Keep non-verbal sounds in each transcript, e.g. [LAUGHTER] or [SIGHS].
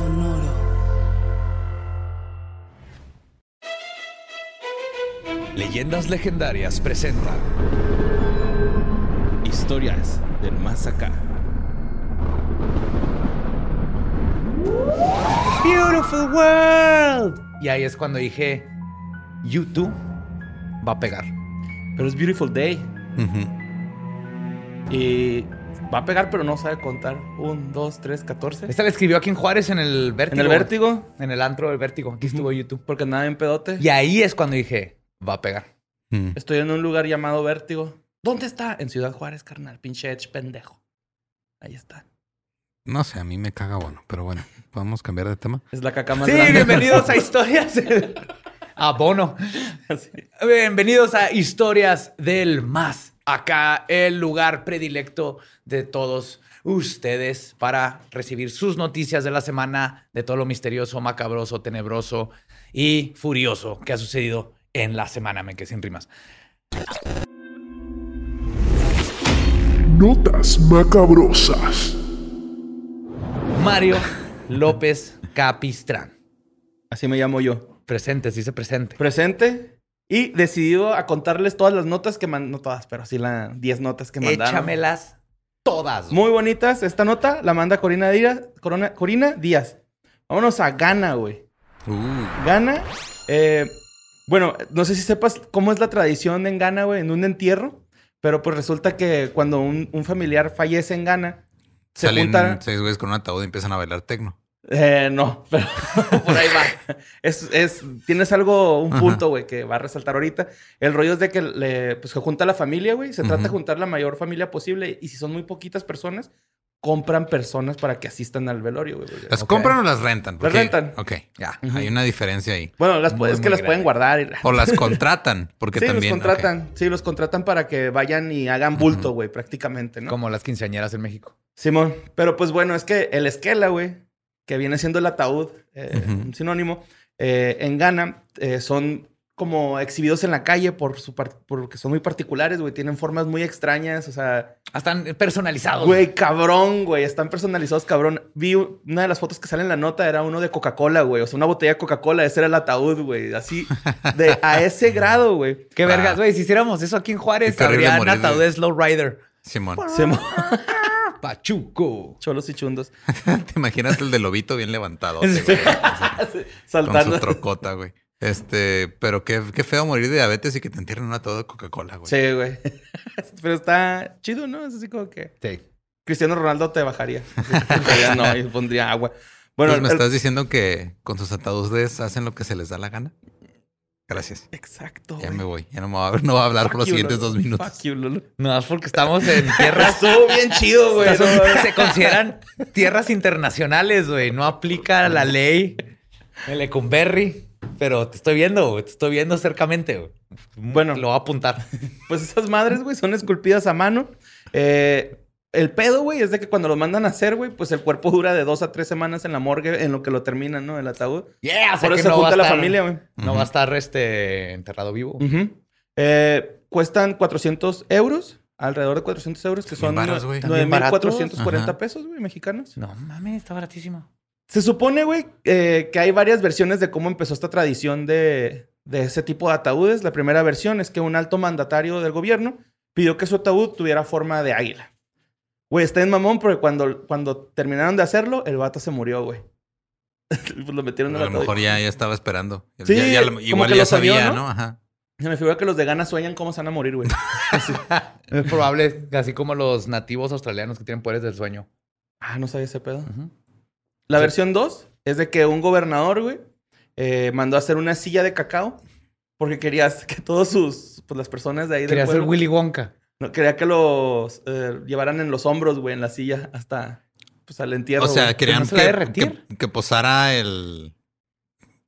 Sonoro. Leyendas Legendarias presentan Historias del más acá. Beautiful World. Y ahí es cuando dije, YouTube va a pegar. Pero es Beautiful Day. Y va a pegar, pero no sabe contar. Un, dos, tres, catorce. Esta la escribió aquí en Juárez en el Vértigo. En el vértigo. En el antro del Vértigo. Aquí estuvo YouTube. Porque nada en pedote. Y ahí es cuando dije, va a pegar. Mm. Estoy en un lugar llamado Vértigo. ¿Dónde está? En Ciudad Juárez, carnal. Pinche Edge pendejo. Ahí está. No sé, a mí me caga bueno, pero bueno, podemos cambiar de tema. Es la caca más Sí, grande. bienvenidos a [LAUGHS] Historias. [LAUGHS] a Bono. Bienvenidos a Historias del Más. Acá el lugar predilecto de todos ustedes para recibir sus noticias de la semana, de todo lo misterioso, macabroso, tenebroso y furioso que ha sucedido en la semana. Me quedé sin rimas. Notas macabrosas. Mario López Capistrán. Así me llamo yo. Presente, sí se presente. Presente. Y decidido a contarles todas las notas que mandaron. No todas, pero sí las 10 notas que mandaron. Échamelas todas. güey. Muy bonitas. Esta nota la manda Corina Díaz. Corona- Corina Díaz. Vámonos a Ghana, güey. Uh, Ghana. eh, bueno, no sé si sepas cómo es la tradición en Ghana, güey, en un entierro. Pero pues resulta que cuando un, un familiar fallece en Ghana, se salen juntan. seis güeyes con un ataúd y empiezan a bailar tecno. Eh, no, [LAUGHS] pero [LAUGHS] por ahí va. Es, es, tienes algo, un punto, güey, que va a resaltar ahorita. El rollo es de que le, pues, se junta la familia, güey. Se trata de juntar la mayor familia posible. Y si son muy poquitas personas, compran personas para que asistan al velorio, güey. ¿Las compran o las rentan? Las rentan. Ok, ya, hay una diferencia ahí. Bueno, las puedes, es que las grande. pueden guardar. y- O las [LAUGHS] contratan, porque sí, también... los contratan. Sí, los contratan para que vayan y hagan bulto, güey, prácticamente, ¿no? Como las quinceañeras en México. Simón. Pero pues bueno, es que el esquela, güey, que viene siendo el ataúd, eh, un sinónimo, eh, en Ghana eh, son como exhibidos en la calle por su porque son muy particulares, güey. Tienen formas muy extrañas, o sea, Están personalizados. güey, cabrón, güey. Están personalizados, cabrón. Vi una de las fotos que sale en la nota, era uno de Coca-Cola, güey. O sea, una botella de Coca-Cola, ese era el ataúd, güey. Así, de a [LAUGHS] ese grado, güey. Qué vergas, Ah. güey. Si hiciéramos eso aquí en Juárez, habría morir de- ataúdes Slow Rider. Simón. Simón. [LAUGHS] Pachuco. Cholos y chundos. [LAUGHS] ¿Te imaginas el de lobito bien levantado? güey? [LAUGHS] Con Saltando. su trocota, güey. Este, pero qué, qué feo morir de diabetes y que te entierren un ataúd de Coca-Cola, güey. Sí, güey. [LAUGHS] Pero está chido, ¿no? Es así como que... Sí. Cristiano Ronaldo te bajaría. No, y pondría agua. Bueno, Entonces, ¿me el- estás diciendo que con sus ataúdes hacen lo que se les da la gana? Gracias. Exacto. Ya güey. me voy. Ya no me va a, no va a hablar Fuck por los you, siguientes Lolo. dos minutos. Fuck you, Lolo. No, es porque estamos en [LAUGHS] tierras. Estuvo bien chido, güey. Son- se consideran tierras internacionales, güey. No aplica la ley el Lecumberri. Pero te estoy viendo, güey. Te estoy viendo cercamente, güey. Bueno. lo voy a apuntar. Pues esas madres, güey, son esculpidas a mano. Eh, el pedo, güey, es de que cuando lo mandan a hacer, güey, pues el cuerpo dura de dos a tres semanas en la morgue en lo que lo terminan, ¿no? El ataúd. Yeah, Por que eso se no a junta la estar- familia, güey. No va a estar este enterrado vivo. Eh, cuestan 400 euros, alrededor de 400 euros, que son También varos, güey. También baratos. 9.440 Ajá. pesos, güey, mexicanos. No mames, está baratísimo. Se supone, güey, eh, que hay varias versiones de cómo empezó esta tradición de, de ese tipo de ataúdes. La primera versión es que un alto mandatario del gobierno pidió que su ataúd tuviera forma de águila. Güey, está en mamón porque cuando, cuando terminaron de hacerlo, el vato se murió, güey. [LAUGHS] pues lo metieron en A el lo mejor ya, ya estaba esperando. Sí, Ya- ya igual ya sabía, ¿no? ¿no? Ajá. Se me figura que los de Ghana sueñan cómo se van a morir, güey. [LAUGHS] Es probable, así como los nativos australianos que tienen poderes del sueño. ah, no sabía ese pedo. La Sí. versión 2 es de que un gobernador, güey, eh, mandó a hacer una silla de cacao porque quería [LAUGHS] que todos sus, pues las personas de ahí Quería del ser pueblo, Willy Wonka. No, quería que los eh, llevaran en los hombros, güey, en la silla hasta, pues al entierro. O sea, güey. querían no se va a que, derretir? que, que posara el,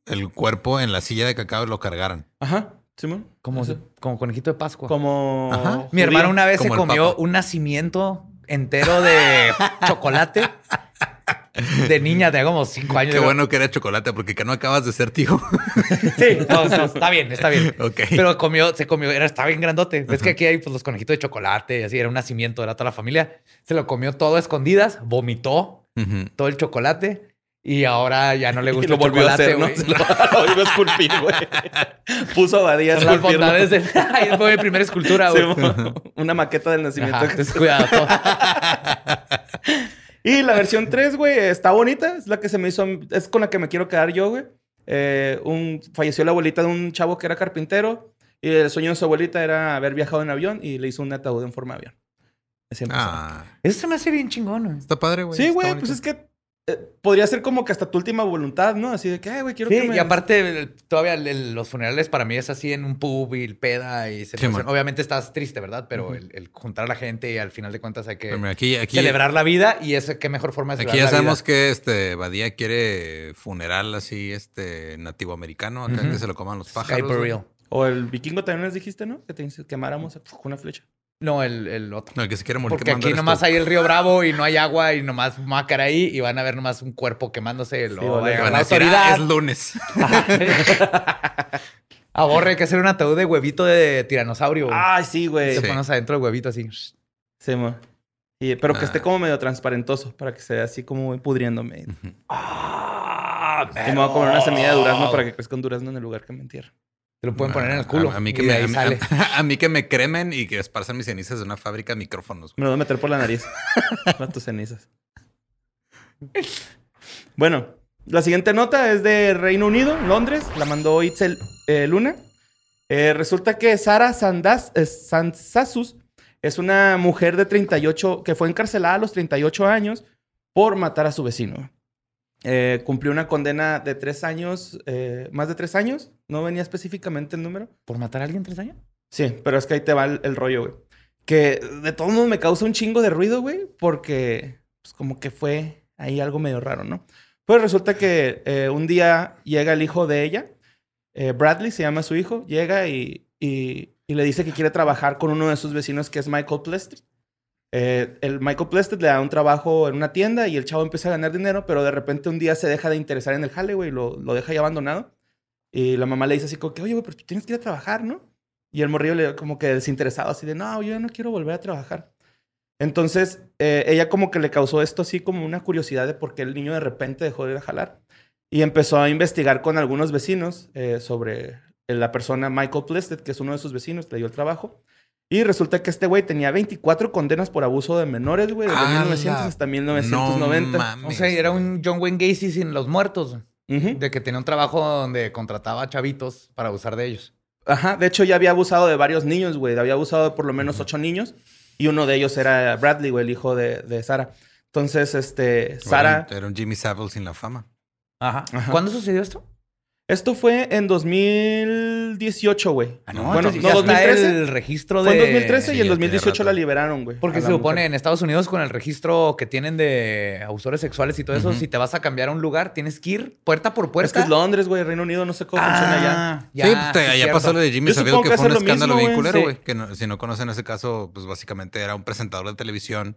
el cuerpo en la silla de cacao y lo cargaran. Ajá, Simón. Como, Eso. como conejito de Pascua. Como... Ajá. Mi hermano una vez se Como comió Papa. un nacimiento entero de [LAUGHS] chocolate de niña de como cinco años. Qué bueno que era chocolate, porque que no acabas de ser tío. [LAUGHS] Sí, no, no, está bien, está bien. ok. Pero comió, se comió, era, estaba bien grandote. Ves que aquí hay pues, los conejitos de chocolate y así, era un nacimiento, era toda la familia. Se lo comió todo a escondidas, vomitó todo el chocolate Y ahora ya no le Y gusta lo el volvió a chocolate, hacer, ¿no? güey. [LAUGHS] Lo, lo iba a esculpir, güey. [LAUGHS] Puso a Badía a las bondades del... Fue mi primera escultura, güey. una maqueta del nacimiento Ajá, Jesús. Cuidado. Y la versión 3, güey, está bonita. Es la que se me hizo... Es con la que me quiero quedar yo, güey. Eh, un, falleció la abuelita de un chavo que era carpintero. Y el sueño de su abuelita era haber viajado en avión. Y le hizo un ataúd en forma de avión. Así. Ah, Eso se me hace bien chingón, güey. está padre, güey. sí, güey. Pues es que... eh, podría ser como que hasta tu última voluntad, ¿no? Así de que, ay, güey, quiero Sí, que me... y aparte, el- todavía el- el- los funerales para mí es así en un pub y peda y. Obviamente estás triste, ¿verdad? Pero el, el juntar a la gente y al final de cuentas hay que aquí, aquí, celebrar la vida y es qué mejor forma de aquí celebrar ya la sabemos vida. que este Badía quiere funeral así, este nativo americano, acá que se lo coman los Sky pájaros. O el vikingo también les dijiste, ¿no? Que te quemáramos con una flecha. No, el, el otro. No, el que se quiere morir Porque aquí nomás tú. hay el río Bravo y no hay agua y nomás mácar ahí y van a ver nomás un cuerpo quemándose. Sí, a vale. Van la a decir. "Ah, es lunes. [LAUGHS] Aborre, hay que hacer un ataúd de huevito de tiranosaurio. güey. Ay, sí, güey. Te Sí. pones adentro del huevito así. Sí, mo. Y- pero que esté Ah. como medio transparentoso para que se vea así como pudriéndome. Ah, Y me voy a comer una semilla de durazno para que crezca un durazno en el lugar que me entierra. Te lo pueden poner en el A- culo. A, mí que me, de ahí a, mí- sale. a- a mí que me cremen y que esparzan mis cenizas de una fábrica de micrófonos. Me lo voy a meter por la nariz. [LAUGHS] Las tus cenizas. Bueno, la siguiente nota es de Reino Unido, Londres. La mandó Itzel eh, Luna. Eh, resulta que Sara Sandas, eh, Sansasus es una mujer de 38 que fue encarcelada a los 38 años por matar a su vecino. Eh, cumplió una condena de tres años, eh, más de tres años. No venía específicamente el número. ¿Por matar a alguien tres años? Sí, pero es que ahí te va el, el rollo, güey. Que de todos modos me causa un chingo de ruido, güey, porque pues, como que fue ahí algo medio raro, ¿no? Pues resulta que eh, un día llega el hijo de ella, eh, Bradley se llama su hijo, llega y, y- y le dice que quiere trabajar con uno de sus vecinos que es Michael Plested. Eh, el Michael Plested le da un trabajo en una tienda y el chavo empieza a ganar dinero, pero de repente un día se deja de interesar en el jale, güey, lo, lo deja ahí abandonado. Y la mamá le dice así como que, oye, güey, pero tú tienes que ir a trabajar, ¿no? Y el morrillo le como que desinteresado, así de, no, yo no quiero volver a trabajar. Entonces, eh, ella como que le causó esto así como una curiosidad de por qué el niño de repente dejó de ir a jalar. Y empezó a investigar con algunos vecinos eh, sobre la persona Michael Plested, que es uno de sus vecinos, le dio el trabajo. Y resulta que este güey tenía 24 condenas por abuso de menores, güey, desde ¡Ala! 1900 hasta 1990. No mames, O sea, era un John Wayne Gacy sin los muertos. De que tenía un trabajo donde contrataba chavitos para abusar de ellos. Ajá, de hecho ya había abusado de varios niños, güey. Había abusado de por lo menos ocho niños. Y uno de ellos era Bradley, güey, el hijo de, de Sara. Entonces, este, Sara... Era un, era un Jimmy Savile sin la fama. Ajá. Ajá. ¿Cuándo sucedió esto? Esto fue en 2018, güey. Ah, no, bueno, entonces no, ya está 2013. el registro de... Fue en 2013 Sí, y en ya tiene 2018 la liberaron, güey. Porque se supone mujer. en Estados Unidos con el registro que tienen de abusadores sexuales y todo eso, si te vas a cambiar a un lugar, tienes que ir puerta por puerta. Es que es Londres, güey. Reino Unido, no sé cómo funciona allá. Ah, ya, sí, pues te- sí, ya cierto. pasó lo de Jimmy Savile, que fue un escándalo mismo, bien güey. culero, Sí. güey. Que no- si no conocen ese caso, pues básicamente era un presentador de televisión.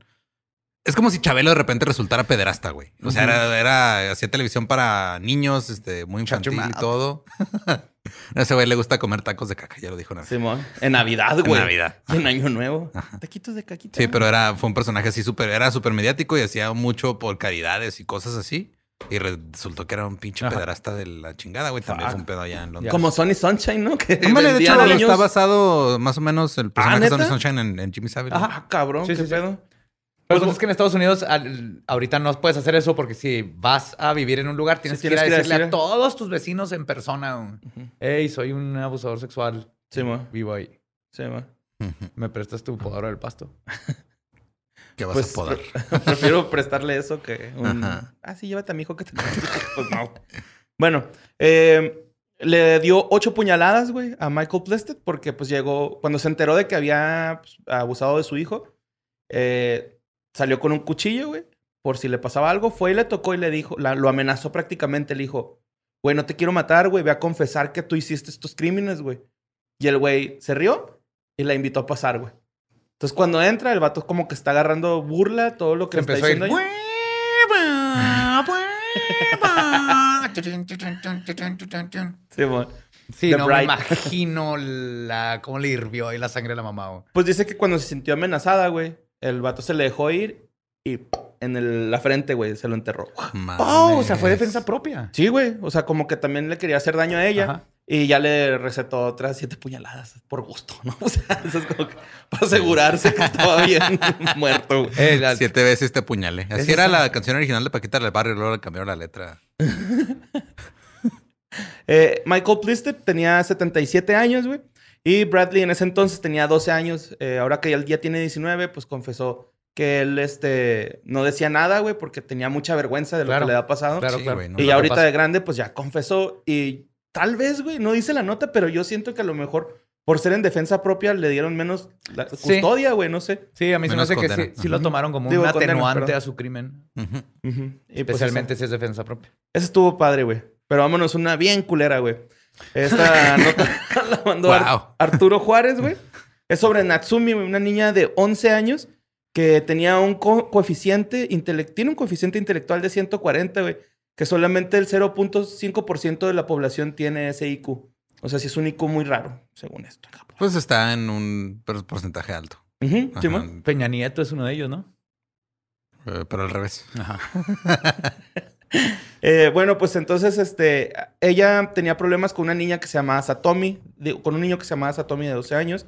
Es como si Chabelo de repente resultara pederasta, güey. O sea, era, era- hacía televisión para niños, este, muy infantil y todo. [LAUGHS] A ese güey le gusta comer tacos de caca, ya lo dijo una vez. Simón. En Navidad, En güey. Navidad. Y en Año Nuevo. Taquitos de caquita. Sí, pero era, fue un personaje así súper, era súper mediático y hacía mucho por caridades y cosas así. Y resultó que era un pinche Ajá. pederasta de la chingada, güey. También Fuck. fue un pedo allá en Londres. Como Sonny Sunshine, ¿no? Que Ándale, de hecho, niños. está basado más o menos el personaje de ¿neta? Sonny Sunshine en, en Jimmy Savile. Ah, cabrón. Sí, qué sí, sí. Pero Pues, pues es que en Estados Unidos al- ahorita no puedes hacer eso porque si vas a vivir en un lugar tienes Sí, que ir a que decirle decir- a todos tus vecinos en persona, hey, soy un abusador sexual, Simón. vivo ahí. Simón. Ujú. ¿Me prestas tu podadora del pasto? ¿Qué vas Pues a podar? pre- [LAUGHS] prefiero prestarle eso que un... Ajá. Ah, sí, llévate a mi hijo que te... [LAUGHS] pues no. Bueno, eh, le dio ocho puñaladas, güey, a Michael Plested porque pues llegó... Cuando se enteró de que había pues, abusado de su hijo, eh, salió con un cuchillo, güey, por si le pasaba algo. Fue y le tocó y le dijo... la- lo amenazó prácticamente. Le dijo, güey, no te quiero matar, güey. Ve a confesar que tú hiciste estos crímenes, güey. Y el güey se rió y la invitó a pasar, güey. Entonces, cuando entra, el vato como que está agarrando burla, todo lo que le está empezó a ir, diciendo. Sí, bueno. [LAUGHS] Sí, The no me imagino la, cómo le hirvió ahí la sangre a la mamá. güey. Pues dice que cuando se sintió amenazada, güey, el vato se le dejó ir y en el- la frente, güey. Se lo enterró. Oh, o sea, fue defensa propia. Sí, güey. O sea, como que también le quería hacer daño a ella. Ajá. Y ya le recetó otras siete puñaladas por gusto, ¿no? [LAUGHS] O sea, eso es como que para asegurarse que estaba [LAUGHS] bien [LAUGHS] muerto. Eh, la- Siete veces te puñalé. Así ¿Es era esa? la canción original de Paquita del Barrio, luego le cambiaron la letra. Eh, Michael Plisted tenía 77 años, güey. Y Bradley en ese entonces tenía 12 años. Eh, ahora que él ya tiene 19, pues confesó que él este, no decía nada, güey, porque tenía mucha vergüenza de lo Claro. que le había pasado. Claro, Sí, ¿no? y ahorita de grande, pues ya confesó. Y tal vez, güey, no dice la nota, pero yo siento que a lo mejor por ser en defensa propia le dieron menos la Sí. custodia, güey, no sé. Sí, a mí se me hace que sí, sí lo tomaron como Digo, un atenuante a su crimen. Pues, Especialmente eso. si es defensa propia. Ese estuvo padre, güey. Pero vámonos, una bien culera, güey. Esta [LAUGHS] nota la mandó Ar- Wow. Arturo Juárez, güey. Es sobre Natsumi, una niña de 11 años que tenía un co- coeficiente intele- tiene un coeficiente intelectual de 140, güey, que solamente el 0.5% de la población tiene ese IQ. O sea, sí es un IQ muy raro, según esto. Pues está en un por- porcentaje alto. Ajá. Simón. Peña Nieto es uno de ellos, ¿no? Eh, pero al revés. Ajá. [LAUGHS] Eh, bueno, pues entonces, este, ella tenía problemas con una niña que se llamaba Satomi, digo, con un niño que se llamaba Satomi de 12 años.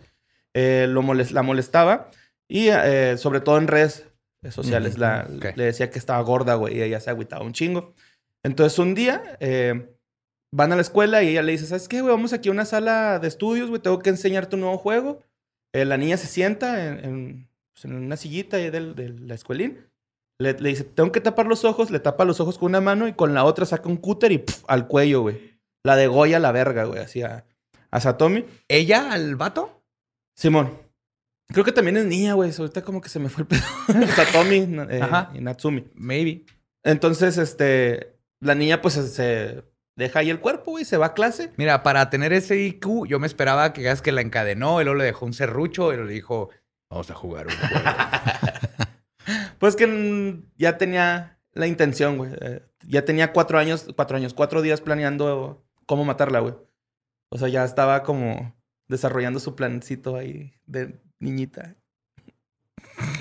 Eh, lo la molestaba y eh, sobre todo en redes sociales la- ok. le decía que estaba gorda, güey, y ella se agüitaba un chingo. Entonces un día van a la escuela y ella le dice, ¿sabes qué, güey? Vamos aquí a una sala de estudios, güey, tengo que enseñarte un nuevo juego. La niña se sienta en, en, pues, en una sillita ahí del- de la escuelín. Le, le dice, tengo que tapar los ojos, le tapa los ojos con una mano y con la otra saca un cúter y al cuello, güey. La de Goya la verga, güey, así a, a Satomi. ¿Ella al vato? Simón. Creo que también es niña, güey. Ahorita como que se me fue el pedo. [LAUGHS] Satomi eh, Ajá. y Natsumi. Maybe. Entonces, este... La niña, pues, se deja ahí el cuerpo, güey. Se va a clase. Mira, para tener ese IQ, yo me esperaba que que la encadenó, luego le dejó un serrucho y le dijo, vamos a jugar un juego. [LAUGHS] Pues que ya tenía la intención, güey. Eh, ya tenía cuatro años, cuatro años, cuatro días planeando cómo matarla, güey. O sea, ya estaba como desarrollando su plancito ahí de niñita.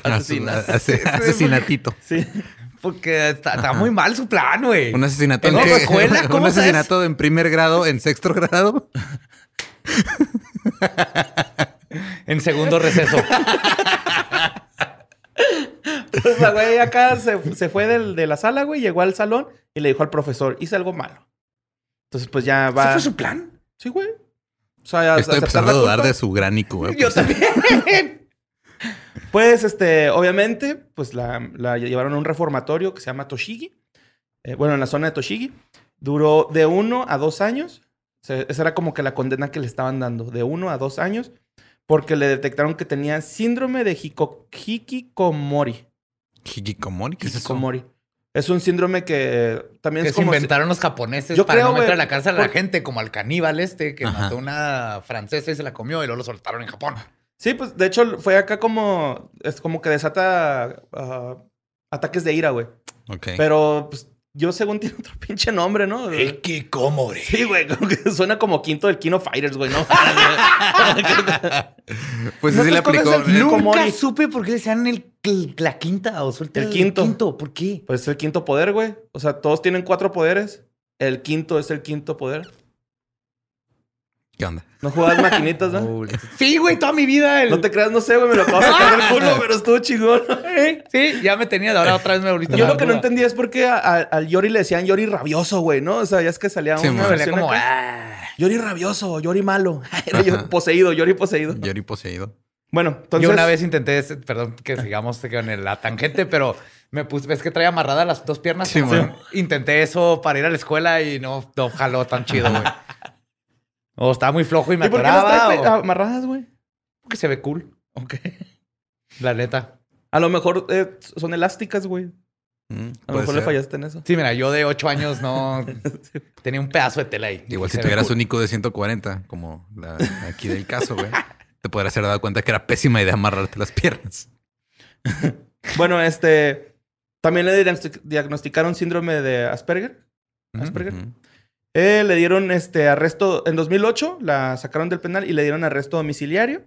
Asesina. [LAUGHS] Ase- asesinatito. Sí. Porque está, está muy mal su plan, güey. Un asesinato ¿En qué? escuela? [LAUGHS] Un ¿Cómo asesinato en primer grado, en sexto grado. [LAUGHS] En segundo receso. Pues la güey acá se, se fue del- de la sala, güey, llegó al salón y le dijo al profesor, hice algo malo. Entonces, pues ya va. ¿Ese fue su plan? Sí, güey. O sea, Estoy empezando a dudar de su gran IQ. eh, Yo pues. también. [LAUGHS] Pues, este, obviamente, pues la, la llevaron a un reformatorio que se llama Toshigi. Eh, bueno, en la zona de Toshigi. Duró de uno a dos años. O sea, esa era como que la condena que le estaban dando. De uno a dos años. Porque le detectaron que tenía síndrome de hiko- hikikomori. Hikikomori, ¿qué es eso? Hikikomori. Es un síndrome que también Que es se como... si- inventaron los japoneses Yo para creo, no meter a la cárcel a la gente, como al caníbal este que Ajá. mató a una francesa y se la comió y luego lo soltaron en Japón. Sí, pues de hecho fue acá como... Es como que desata ah, ataques de ira, güey. Ok. Pero pues yo según [LAUGHS] tiene otro pinche nombre, ¿no? Kikomori. Sí, güey, como que suena como quinto del Kino Fighters, güey, ¿no? [LAUGHS] Pues ¿No sí le aplicó. eh, Nunca supe por qué le decían el, el- la quinta o suelta El quinto. quinto. ¿Por qué? pues es el quinto poder, güey. O sea, todos tienen cuatro poderes. El quinto es el quinto poder. ¿Qué onda? No jugabas maquinitas, ¿no? Sí, güey, toda mi vida. el- No te creas, no sé, güey, me lo acabo de sacar del culo, pero estuvo chingón. [LAUGHS] Sí, ya me tenía, ahora otra vez me volviste Yo lo que no entendía es por qué a- a- al Yori le decían Yori rabioso, güey, ¿no? O sea, ya es que salía Sí, una versión como, acá. ah. Yori rabioso, Yori malo. [LAUGHS] Era yo- poseído, Yori poseído. Yori poseído. Bueno, entonces... Yo una vez intenté, perdón que sigamos con la tangente, pero me puse, ves que traía amarradas las dos piernas. Sí. Intenté eso para ir a la escuela y no, no jaló tan chido, güey. [LAUGHS] O estaba muy flojo y me ¿Y por qué las atoraba. trae pe- o amarradas, güey? porque se ve cool, Ok. [LAUGHS] la neta. A lo mejor eh, son elásticas, güey. Mm, A lo puede mejor le ser. fallaste en eso. Sí, mira, yo de ocho años no [LAUGHS] tenía un pedazo de tela ahí. Igual Se si ve tuvieras cool. un IQ de 140, como la, aquí del caso, güey, [LAUGHS] te podrías haber dado cuenta que era pésima idea amarrarte las piernas. Bueno, este... También le diagnosti- diagnosticaron síndrome de Asperger. Asperger. Ujú. Eh, le dieron este arresto en 2008, la sacaron del penal y le dieron arresto domiciliario.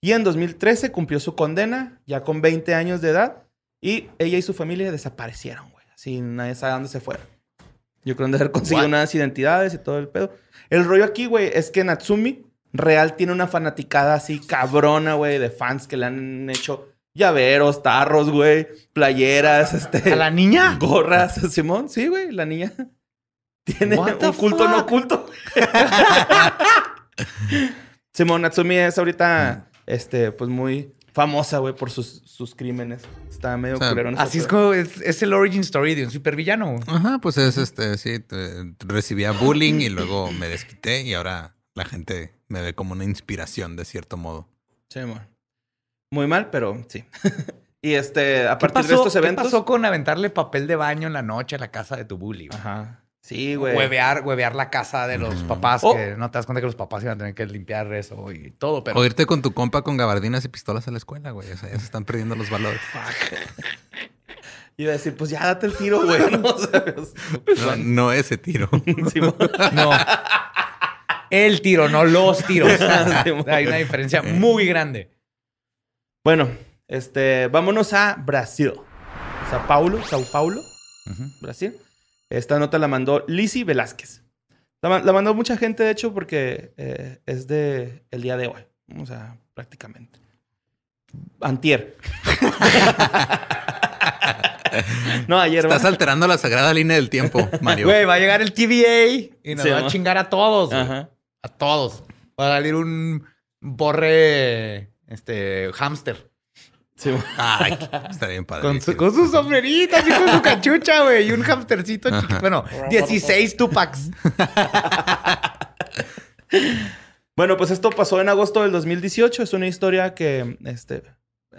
Y en 2013 cumplió su condena, ya con 20 años de edad. Y ella y su familia desaparecieron, güey. Así nadie sabe dónde se fueron. Yo creo que han de haber conseguido What? unas identidades y todo el pedo. El rollo aquí, güey, es que Natsumi real tiene una fanaticada así cabrona, güey, de fans que le han hecho llaveros, tarros, güey, playeras, este, ¿A la niña? gorras. [LAUGHS] Simón, sí, güey, la niña tiene What un culto no oculto. [LAUGHS] Simón Natsumi es ahorita, este, pues muy famosa, güey, por sus, sus crímenes. Está medio O sea, culero. Así es como es, es el origin story de un supervillano. Ajá, pues es este, sí, te- recibía bullying y luego me desquité y ahora la gente me ve como una inspiración de cierto modo. Simón. Muy mal, pero sí. [LAUGHS] y este, a ¿Qué partir de estos qué eventos. pasó con aventarle papel de baño en la noche a la casa de tu bully? Ajá. Sí, güey. Huevear, huevear la casa de los papás, Oh. que no te das cuenta que los papás iban a tener que limpiar eso y todo, pero O irte con tu compa con gabardinas y pistolas a la escuela, güey. O sea, ya se están perdiendo los valores. [LAUGHS] Iba a decir, pues ya date el tiro, güey. [LAUGHS] ¿no? ¿Sabes? No, no ese tiro. [LAUGHS] No. El tiro, no los tiros. Hay una diferencia muy grande. Bueno, este, vámonos a Brasil. Sao Paulo, Sao Paulo, Brasil. Esta nota la mandó Lizzy Velázquez. La, ma- la mandó mucha gente, de hecho, porque eh, es de el día de hoy. O sea, prácticamente. Antier. [LAUGHS] no, ayer. Estás ¿va? alterando la sagrada línea del tiempo, Mario. Güey, va a llegar el TVA y nos Sí, va a chingar a todos. Ajá. A todos. Va a salir un borre, este, hámster. Sí, Ay, está bien padre. Con, su- con sus sombreritas y con su cachucha, güey. Y un hamstercito chiquito. Bueno, 16 Tupacs. [LAUGHS] Bueno, pues esto pasó en agosto del 2018. Es una historia que este,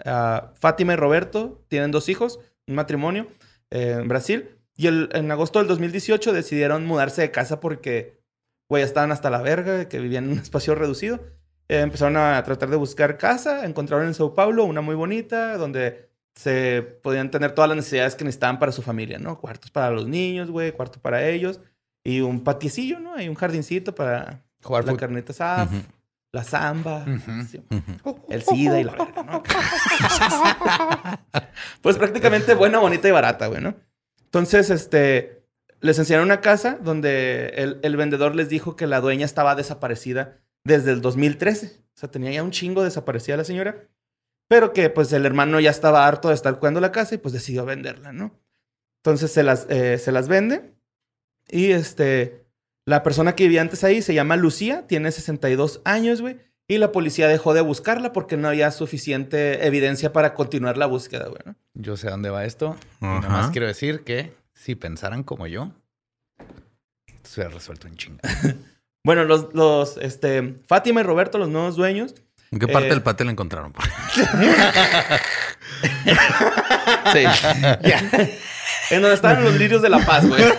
ah, Fátima y Roberto tienen dos hijos, un matrimonio eh, en Brasil. Y el- en agosto del 2018 decidieron mudarse de casa porque, güey, estaban hasta la verga, de que vivían en un espacio reducido. Eh, empezaron a tratar de buscar casa. Encontraron en Sao Paulo una muy bonita, donde se podían tener todas las necesidades que necesitaban para su familia, ¿no? Cuartos para los niños, güey, cuarto para ellos. Y un patiecillo, ¿no? Hay un jardincito para Jugar la carnita asada, la samba, sí, el SIDA y la verga, ¿no? [LAUGHS] pues prácticamente buena, bonita y barata, güey, ¿no? Entonces, este, les enseñaron una casa donde el, el vendedor les dijo que la dueña estaba desaparecida desde el 2013. O sea, tenía ya un chingo desaparecida la señora. Pero que pues el hermano ya estaba harto de estar cuidando la casa y pues decidió venderla, ¿no? Entonces se las, eh, se las vende. Y este, la persona que vivía antes ahí se llama Lucía, tiene 62 años, güey. Y la policía dejó de buscarla porque no había suficiente evidencia para continuar la búsqueda, güey. ¿no? Yo sé dónde va esto. Y nada más quiero decir que si pensaran como yo, se hubiera resuelto en chinga. [LAUGHS] Bueno, los, los, este, Fátima y Roberto, los nuevos dueños. ¿En qué parte Eh, del patio la encontraron? [LAUGHS] Sí. En donde estaban los lirios de la paz, güey. Es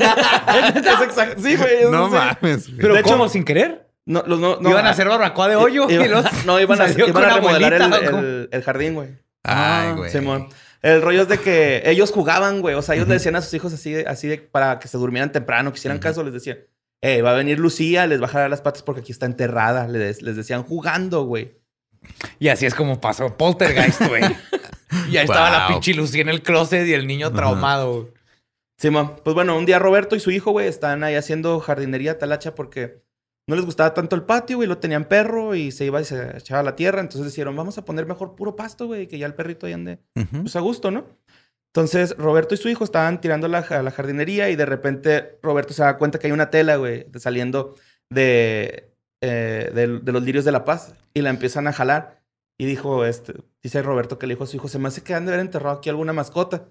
exacto. Sí, güey. no mames. güey. Pero De hecho- ¿cómo? ¿Sin querer? No, los no, no, Iban a hacer barbacoa de hoyo. Iba- y los no, iban a, iban a remodelar el, jardín, güey. Ay, güey. Simón. El rollo es de que ellos jugaban, güey. O sea, ellos le decían a sus hijos así, de- así de, para que se durmieran temprano, que hicieran caso, les decían, eh, va a venir Lucía, les va a jalar las patas porque aquí está enterrada. Les, les decían jugando, güey. Y así es como pasó Poltergeist, güey. y ahí estaba la pinche Lucía en el closet y el niño traumado. Simón. Pues bueno, un día Roberto y su hijo, güey, están ahí haciendo jardinería talacha porque no les gustaba tanto el patio, güey. Lo tenían perro y se iba y se echaba a la tierra. Entonces decidieron, vamos a poner mejor puro pasto, güey, que ya el perrito ahí ande pues a gusto, ¿no? Entonces, Roberto y su hijo estaban tirando la, a la jardinería y de repente Roberto se da cuenta que hay una tela, güey, saliendo de, eh, de los lirios de la paz y la empiezan a jalar. Y dijo, este, dice Roberto que le dijo a su hijo, se me hace que han de haber enterrado aquí alguna mascota.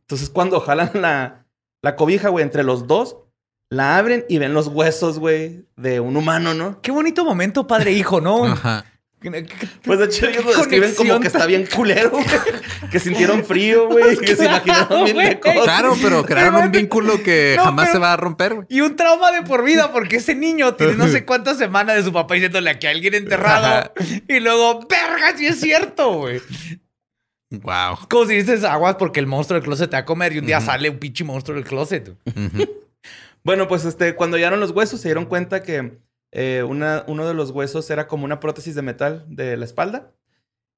Entonces, cuando jalan la, la cobija, güey, entre los dos, la abren y ven los huesos, güey, de un humano, ¿no? Qué bonito momento, padre e hijo, ¿no? Ajá. Pues de hecho ellos lo describen como que está bien culero, [LAUGHS] güey. Que sintieron frío, [LAUGHS] güey. Que se imaginaron bien de cosas. Claro, pero crearon un vínculo que No, jamás pero- se va a romper, güey. Y un trauma de por vida, porque ese niño tiene no sé cuántas semanas de su papá diciéndole aquí a alguien enterrado. y luego, verga, sí es cierto, güey. Wow. Como si dices aguas porque el monstruo del closet te va a comer y un día sale un pinche monstruo del closet. [LAUGHS] Bueno, pues este, cuando hallaron los huesos, se dieron cuenta que eh, una, uno de los huesos era como una prótesis de metal de la espalda.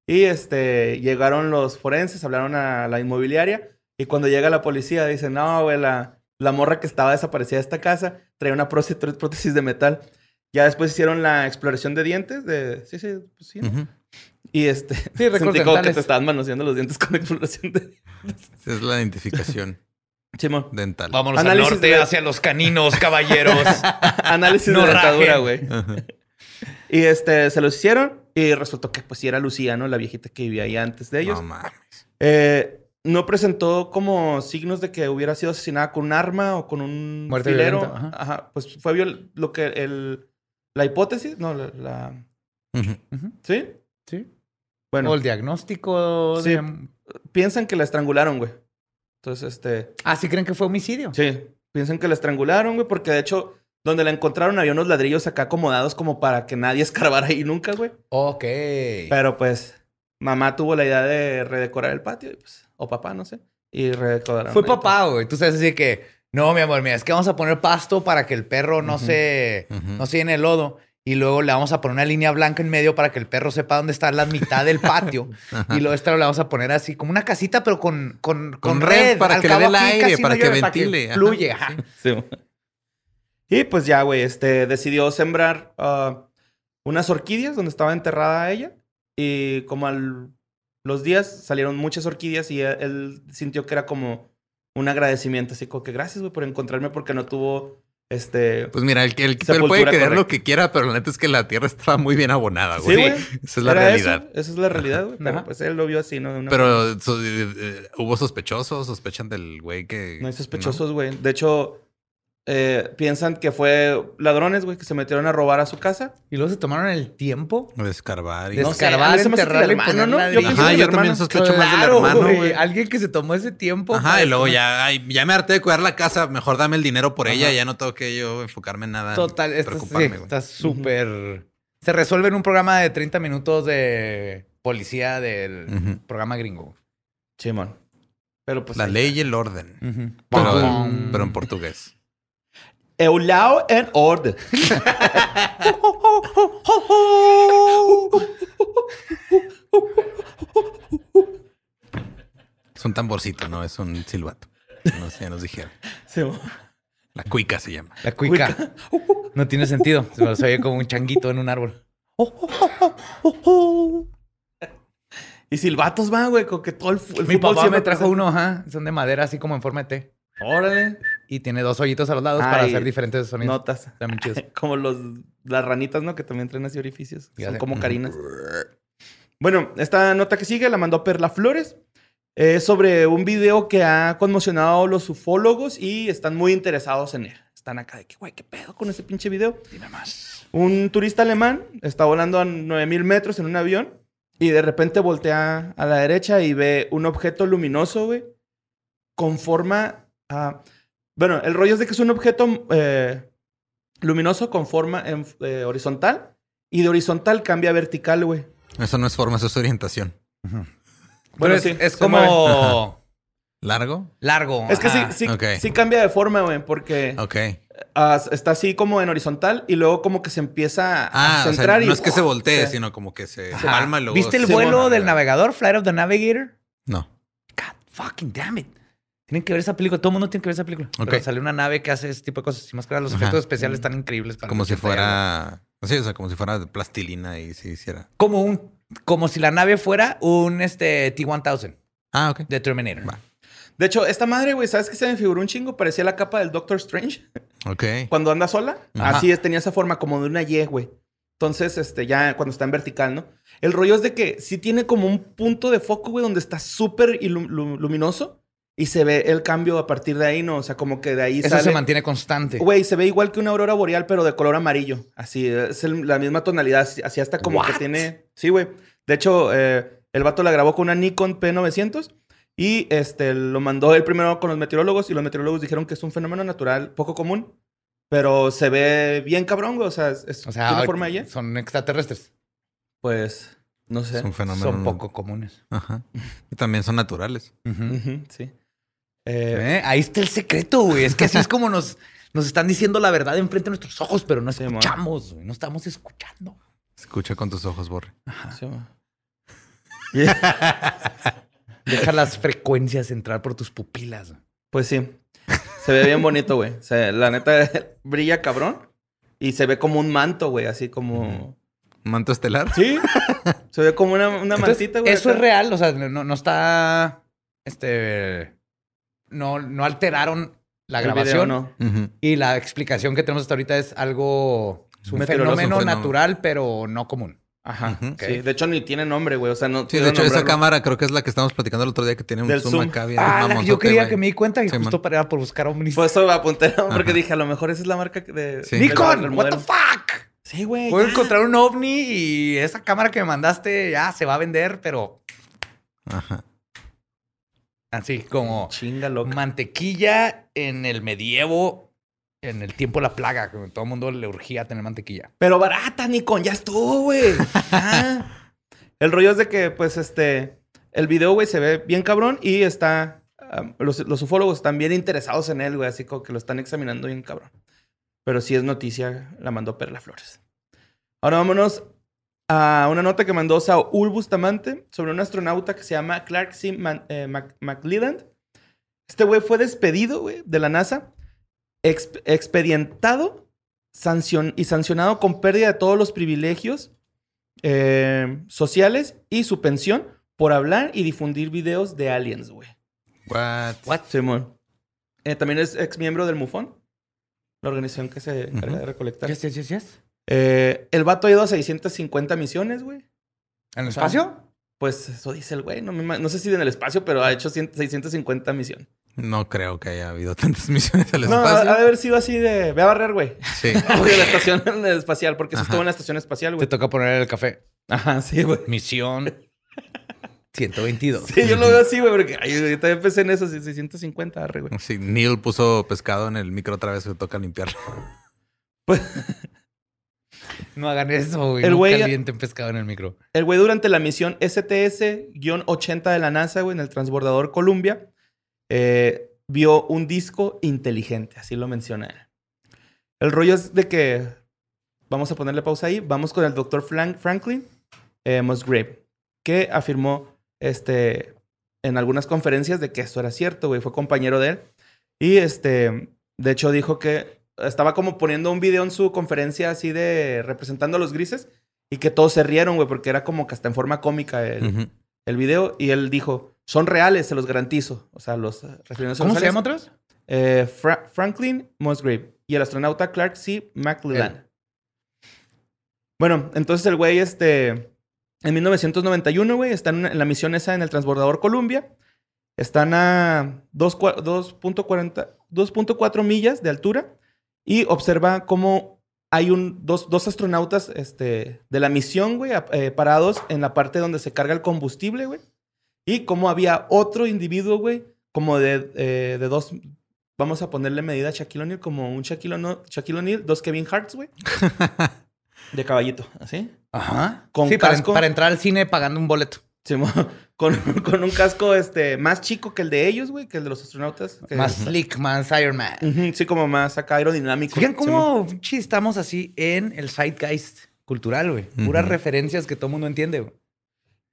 Y este, llegaron los forenses, hablaron a la inmobiliaria. Y cuando llega la policía, dicen, no, güey, la, la morra que estaba desaparecida de esta casa traía una prótesis, prótesis de metal. Ya después hicieron la exploración de dientes. De... Sí, sí, pues sí. ¿no? Ujú. Y este, Sí, [LAUGHS] sentí como que te estaban manoseando los dientes con exploración de... Esa es la identificación Simón. dental. Vámonos Análisis al norte de- hacia los caninos, caballeros. [LAUGHS] Análisis No de dentadura, güey. Y este, se los hicieron y resultó que pues sí era Lucía, ¿no? La viejita que vivía ahí antes de ellos. No mames. Eh, no presentó como signos de que hubiera sido asesinada con un arma o con un Muerte filero. violenta, ajá. Ajá. Pues fue viol- lo que el... La hipótesis, no, la... ¿Sí? Sí. Bueno, o el diagnóstico Sí. piensan que la estrangularon, güey. Entonces, este... Ah, ¿sí creen que fue homicidio? Sí, piensan que la estrangularon, güey, porque de hecho, donde la encontraron había unos ladrillos acá acomodados como para que nadie [LAUGHS] escarbara ahí nunca, güey. Ok. Pero pues, mamá tuvo la idea de redecorar el patio, y, pues, o papá, no sé, y redecoraron. Fue papá, güey. Tú sabes así que... No, mi amor, mira, es que vamos a poner pasto para que el perro no se... No se llene de lodo. Y luego le vamos a poner una línea blanca en medio para que el perro sepa dónde está la mitad del patio. [LAUGHS] Y luego esta le vamos a poner así como una casita, pero con, con, con, Con red. red para Al que le dé el aire, para no que llueve, ventile, fluye. sí. ajá. Sí. Y pues ya, güey, este, decidió sembrar ah, unas orquídeas donde estaba enterrada ella. Y como al los días salieron muchas orquídeas y él, él sintió que era como un agradecimiento, así como que gracias, güey, por encontrarme porque no tuvo, este... Pues mira, el, el, él puede creer correcta. lo que quiera, pero la neta es que la tierra estaba muy bien abonada, Sí, güey. güey. [LAUGHS] Esa es la realidad. Eso, esa es la realidad, güey. Pero pues él lo vio así, ¿no? De una Pero so- eh, eh, hubo sospechosos, sospechan del güey que. No hay sospechosos, güey. De hecho, eh, piensan que fue ladrones, güey, que se metieron a robar a su casa. Y luego se tomaron el tiempo. ¿no? De escarbar y. de No sé, escarbar, hace que el hermano, ¿no? Yo Ajá, yo también sospecho más del Claro, hermano, güey. Alguien que se tomó ese tiempo. Ajá, para- y luego ya, ay, ya me harté de cuidar la casa, mejor dame el dinero por ella, ya no tengo que yo enfocarme en nada. Total, esto sí, preocuparme, güey. está súper... Se resuelve en un programa de 30 minutos de policía del programa gringo. Simón. Pero pues. La ahí ley y el orden. Ujú. Pero, pero en portugués. Eulao and order. [LAUGHS] Es un tamborcito, no es un silbato. No sé, ya nos dijeron. La cuica se llama. La cuica. [LAUGHS] No tiene sentido. Se oye como un changuito en un árbol. Y silbatos va, güey, con que todo el, el Mi fútbol papá siempre me trajo presente. uno, ajá. Son de madera, así como en forma de T. Órale. Y tiene dos hoyitos a los lados para hacer diferentes sonidos. Notas. Bien chidos. [LAUGHS] Como los, las ranitas, ¿no? Que también traen así orificios. Son como carinas. Bueno, esta nota que sigue la mandó Perla Flores. Es sobre un video que ha conmocionado a los ufólogos y están muy interesados en él. Están acá de que, güey, ¿qué pedo con ese pinche video? Dime más. Un turista alemán está volando a 9000 metros en un avión y de repente voltea a la derecha y ve un objeto luminoso, güey, con forma. ah, bueno, el rollo es de que es un objeto eh, luminoso con forma en- eh, horizontal y de horizontal cambia a vertical, güey. Eso no es forma, eso es orientación. Bueno, Bueno, es, sí, es se como [LAUGHS] ¿Largo? largo. Es que sí, sí, ok. sí cambia de forma, güey, porque Ok. ah, está así como en horizontal y luego como que se empieza a Ah, o sea, centrar y no es que se voltee, o sea, sino como que se Ajá. palma luego... ¿Viste el Sí, vuelo bueno. del navegador, Flight of the Navigator? No. God fucking damn it. Tienen que ver esa película. Todo el mundo tiene que ver esa película. Ok. Pero sale una nave que hace ese tipo de cosas. Y más que nada, los Ajá. efectos especiales están increíbles. para Como si 80 y algo. fuera... Sí, o sea, como si fuera de plastilina y se hiciera... Como un... Como si la nave fuera un este, T-1000 Ah, ok. de Terminator. Va. De hecho, esta madre, güey, ¿sabes qué se me figuró un chingo? Parecía la capa del Doctor Strange. Ok. [LAUGHS] Cuando anda sola, Ajá. así es, tenía esa forma como de una Y, güey. Entonces, este, ya cuando está en vertical, ¿no? El rollo es de que sí tiene como un punto de foco, güey, donde está súper luminoso y se ve el cambio a partir de ahí, ¿no? O sea, como que de ahí Eso sale. se mantiene constante. Güey, se ve igual que una aurora boreal, pero de color amarillo. Así, es el- la misma tonalidad. Así, hasta como que tiene. Sí, güey. De hecho, eh, el vato la grabó con una Nikon P900 y este, lo mandó él primero con los meteorólogos y los meteorólogos dijeron que es un fenómeno natural poco común, pero se ve bien cabrón, güey. O sea, es, O sea, tiene forma de son extraterrestres. Pues, no sé. Es un fenómeno... Son poco comunes. Ajá. Y también son naturales. Sí. Eh, Eh, Ahí está el secreto, güey. Es que así es como nos, [LAUGHS] nos están diciendo la verdad enfrente de nuestros ojos, pero no Sí, escuchamos, güey. No estamos escuchando. Escucha con tus ojos, Borre. sí, güey. [LAUGHS] Deja las frecuencias entrar por tus pupilas. Pues sí. Se ve bien bonito, güey. O sea, la neta [LAUGHS] brilla cabrón. Y se ve como un manto, güey. Así como... ¿Manto estelar? Sí. se ve como una, una Entonces, mantita, güey. Eso acá. es real, o sea, no, no está. Este. No, no alteraron la El video, grabación. no. Y la explicación que tenemos hasta ahorita es algo. Es un fenómeno fenómeno. natural, pero no común. Ajá. Sí, de hecho ni tiene nombre, güey. O sea, no. Sí, de hecho, esa cámara creo que es la que estábamos platicando el otro día que tiene un Del zoom, zoom. acá bien Ah, la yo güey. que me di cuenta y Sí, justo man. para, por buscar ovnis. Por eso apunté, porque Ajá. dije, a lo mejor esa es la marca de... Sí. Nikon, what the fuck? Sí, güey. Puedo encontrar un ovni y esa cámara que me mandaste ya se va a vender, pero Ajá. Así como Chinga loca. mantequilla en el medievo, en el tiempo de la plaga, que todo el mundo le urgía tener mantequilla. Pero barata, Nikon, ya estuvo, güey. Ya. [LAUGHS] El rollo es de que, pues, este... El video, güey, se ve bien cabrón y está... ah, los, los ufólogos están bien interesados en él, güey. Así como que lo están examinando bien cabrón. Pero sí es noticia, la mandó Perla Flores. Ahora vámonos a una nota que mandó Saúl Bustamante sobre un astronauta que se llama Clark C. Man- eh, Mac- McLeland. Este güey fue despedido, güey, de la NASA, exp- expedientado sancion- y sancionado con pérdida de todos los privilegios eh, sociales y su pensión por hablar y difundir videos de aliens, güey. What? What? Simón. Eh, también es ex miembro del MUFON, la organización que se encarga de recolectar. Yes, yes, yes, yes. Eh, el vato ha ido a 650 misiones, güey. ¿En el espacio? Pues eso dice el güey. No, me ima- no sé si en el espacio, pero ha hecho 100 650 misiones. No creo que haya habido tantas [LAUGHS] misiones al No, ha, espacio. ha de haber sido así de... Ve a barrer, güey. Sí. [LAUGHS] [LAUGHS] Porque la estación espacial, porque se Ajá. estuvo en la estación espacial, Te güey. toca poner el café. Ajá, sí, güey. Misión 122. Sí, yo lo veo así, güey, porque ay, yo también pensé en eso, sí, 650, arre, güey. Sí, Neil puso pescado en el micro otra vez que toca limpiarlo. No hagan eso, güey. El no güey- calienten pescado en el micro. El güey durante la misión STS-80 de la NASA, güey, en el transbordador Columbia, eh, vio un disco inteligente, así lo menciona él. El rollo es de que, vamos a ponerle pausa ahí, vamos con el doctor Franklin eh, Musgrave, que afirmó este, en algunas conferencias de que esto era cierto, güey, fue compañero de él. Y este, de hecho dijo que estaba como poniendo un video en su conferencia así de representando a los grises y que todos se rieron, güey, porque era como que hasta en forma cómica el, el video. Y él dijo, son reales, se los garantizo. O sea, los refiriéndose a ¿Cómo los se llama otros? Eh, Fra- Franklin Musgrave y el astronauta Clark C. McLellan. Bueno, entonces el güey, este, en 1991, güey, están en la misión esa en el transbordador Columbia. Están a 2 cua- 2.40 2.4 millas de altura y observa cómo hay un, dos, dos astronautas este, de la misión, güey, eh, parados en la parte donde se carga el combustible, güey. Y cómo había otro individuo, güey, como de, eh, de dos, vamos a ponerle medida a Shaquille O'Neal, como un Shaquille O'Neal, Shaquille O'Neal, dos Kevin Harts, güey. [LAUGHS] de caballito, así. Ajá. Con sí, para entrar al cine pagando un boleto. [LAUGHS] Con, con un casco este, más chico que el de ellos, güey, que el de los astronautas. que- Más slick, más Iron Man. Sí, como más acá aerodinámico. Fíjense cómo pinche, estamos así en el zeitgeist cultural, güey. Puras referencias que todo el mundo entiende, güey.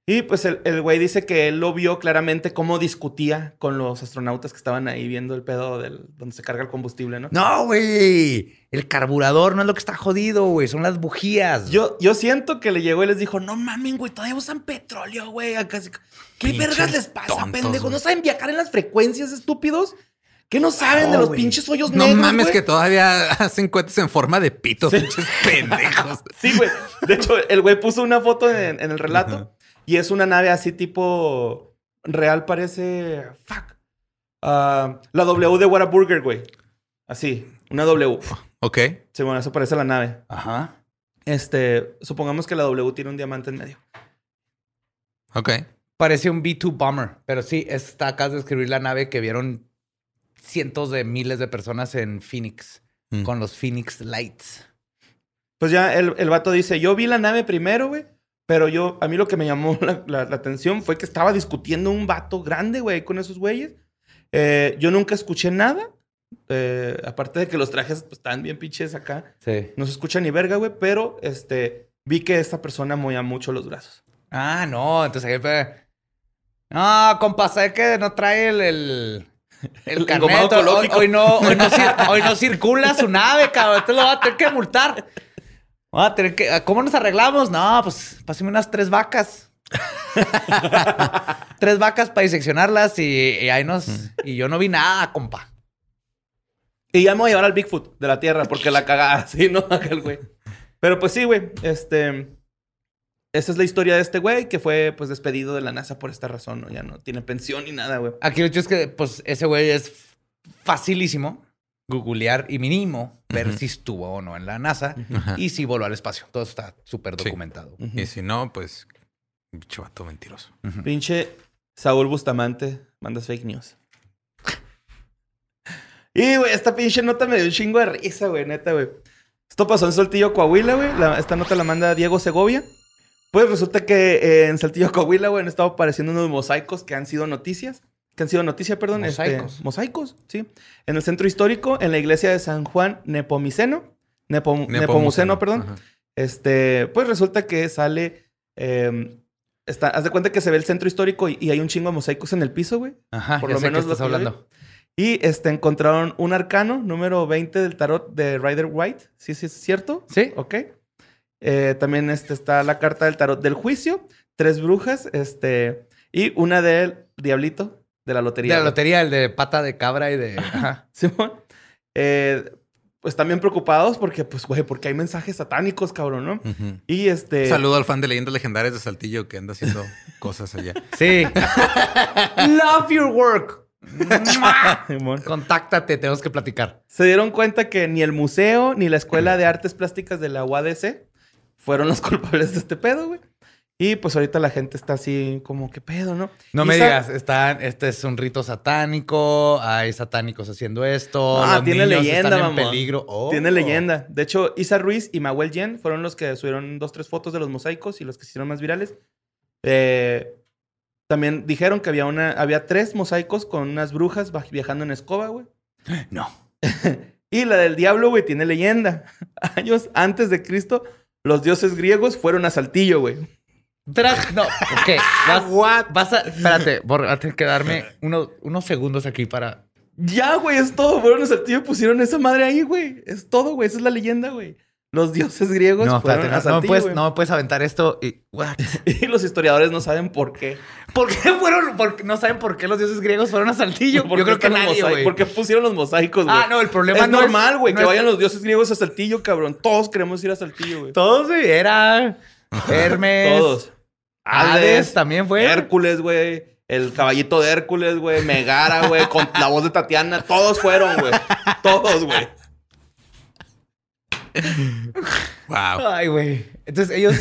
Y pues el el güey dice que él lo vio claramente cómo discutía con los astronautas que estaban ahí viendo el pedo del, donde se carga el combustible, ¿no? No, güey. El carburador no es lo que está jodido, güey. Son las bujías. Yo, yo siento que le llegó y les dijo, no mamen, güey, todavía usan petróleo, güey. acá ¿Qué Pinches vergas les pasa, tontos, pendejos? ¿No saben viajar en las frecuencias, estúpidos? ¿Qué no saben de los güey. pinches hoyos No negros, mames güey? que todavía [LAUGHS] hacen cohetes en forma de pito, pinches pendejos. [LAUGHS] Sí, güey. De hecho, el güey puso una foto en, en el relato. Y es una nave así tipo real, parece. Fuck. Ah, la W de Whataburger, güey. Así, una W. Ok. Sí, bueno, eso parece la nave. Ajá. Este, supongamos que la W tiene un diamante en medio. Ok. Parece un B-2 bomber. Pero sí, está acá de describir la nave que vieron cientos de miles de personas en Phoenix. Mm. Con los Phoenix Lights. Pues ya el, el vato dice, yo vi la nave primero, güey. Pero yo, a mí lo que me llamó [LAUGHS] la, la- la atención fue que estaba discutiendo un vato grande, güey, con esos güeyes. Eh, yo nunca escuché nada. Eh, aparte de que los trajes pues, están bien pinches acá. Sí. No se escucha ni verga, güey. Pero este, vi que esta persona movía mucho los brazos. Ah, no, entonces ahí fue. No, compa, ¿sabes que no trae el, el, el [LAUGHS] El carnet? Hoy, no, hoy, no, cir- [LAUGHS] hoy no circula su nave, cabrón. Entonces lo va a tener que multar. A tener que. ¿Cómo nos arreglamos? No, pues pásame unas tres vacas. [LAUGHS] tres vacas para diseccionarlas y, y ahí nos. Y yo no vi nada, compa. Y ya me voy a llevar al Bigfoot de la Tierra porque la cagada, [LAUGHS] así, ¿no? Aquel güey. Pero pues sí, güey. Este. Esa es la historia de este güey que fue pues despedido de la NASA por esta razón, ¿no? Ya no tiene pensión ni nada, güey. Aquí lo hecho es que, pues, ese güey es facilísimo googlear y mínimo ver si estuvo o no en la NASA y si voló al espacio. Todo está súper Sí. documentado. Y si no, pues, bicho vato mentiroso. Pinche Saúl Bustamante, mandas fake news. Y, güey, esta pinche nota me dio un chingo de risa, güey, neta, güey. Esto pasó en Saltillo, Coahuila, güey. La- esta nota la manda Diego Segovia. Pues resulta que eh, en Saltillo, Coahuila, güey, han estado apareciendo unos mosaicos que han sido noticias. Que han sido noticia, perdón. este, Mosaicos. mosaicos, sí. En el centro histórico, en la iglesia de San Juan Nepomiceno. Nepom- Nepomuceno, perdón. Ajá. Este, pues resulta que sale. eh, está, haz de cuenta que se ve el centro histórico y, y hay un chingo de mosaicos en el piso, güey. Ajá, Por ya lo sé menos que lo estás que hablando. Y este, encontraron un arcano, número 20 del tarot de Rider White. ¿Sí, sí es cierto? Sí. Ok. Eh, también este, está la carta del tarot del juicio, tres brujas, este, y una del diablito de la lotería. De la lotería, el de pata de cabra y de. [LAUGHS] Ajá. Simón. Eh, pues también preocupados porque, pues, güey, porque hay mensajes satánicos, cabrón, ¿no? Y este. Saludo al fan de leyendas legendarias de Saltillo que anda haciendo [LAUGHS] cosas allá. Sí. [LAUGHS] Love your work. Simón. Contáctate, tenemos que platicar. Se dieron cuenta que ni el museo ni la Escuela de Artes Plásticas de la UADC fueron los culpables de este pedo, güey. Y pues ahorita la gente está así como, ¿qué pedo, no? No Y me digas, están, este es un rito satánico, hay satánicos haciendo esto. Ah, los tiene niños leyenda, están en mamón. peligro. Oh. Tiene leyenda. De hecho, Isa Ruiz y Mahuel Yen fueron los que subieron dos, tres fotos de los mosaicos y los que se hicieron más virales. Eh, también dijeron que había una, había tres mosaicos con unas brujas viajando en escoba, güey. [GASPS] No. [LAUGHS] Y la del diablo, güey, tiene leyenda. [LAUGHS] Años antes de Cristo, los dioses griegos fueron a Saltillo, güey. Espera, no, ok. Vas, vas a. Espérate, voy a tener que darme uno- unos segundos aquí para. Ya, güey, es todo. Fueron a Saltillo y pusieron esa madre ahí, güey. Es todo, güey. Esa es la leyenda, güey. Los dioses griegos No, fueron espérate, no, no me puedes, no me puedes aventar esto y. What? [LAUGHS] Y los historiadores no saben por qué. ¿Por qué fueron? por no saben por qué los dioses griegos fueron a Saltillo. ¿Por Yo creo que los nadie, güey. ¿Por qué pusieron los mosaicos, güey? Ah, no, el problema es no normal, güey, no que es- vayan los dioses griegos a Saltillo, cabrón. Todos queremos ir a Saltillo, güey. Todos, güey. Era [LAUGHS] Hermes. Todos. Hades también fue. Hércules, güey. El caballito de Hércules, güey. Megara, güey. Con la voz de Tatiana. Todos fueron, güey. Todos, güey. Wow. Ay, güey. Entonces ellos.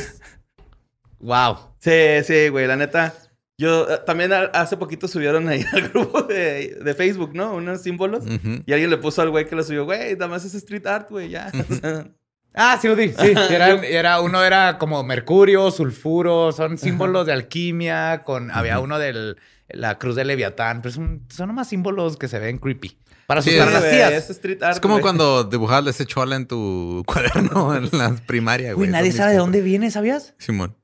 wow. Sí, sí, güey. La neta. Yo eh, también hace poquito subieron ahí al grupo de, de Facebook, ¿no? Unos símbolos. Y alguien le puso al güey que lo subió, güey, nada más es street art, güey, ya. [LAUGHS] Ah, sí lo di. Sí. Y [LAUGHS] Era, y era- uno era como mercurio, sulfuro, son símbolos de alquimia. Con, había uno de la cruz de Leviatán. Pero son, son nomás símbolos que se ven creepy. Para Sí, asustar a es- las güey, tías. es street art. Es como cuando dibujabas ese chola en tu [LAUGHS] cuaderno en la primaria, güey. Nadie Es sabe de dónde viene, ¿sabías? Simón.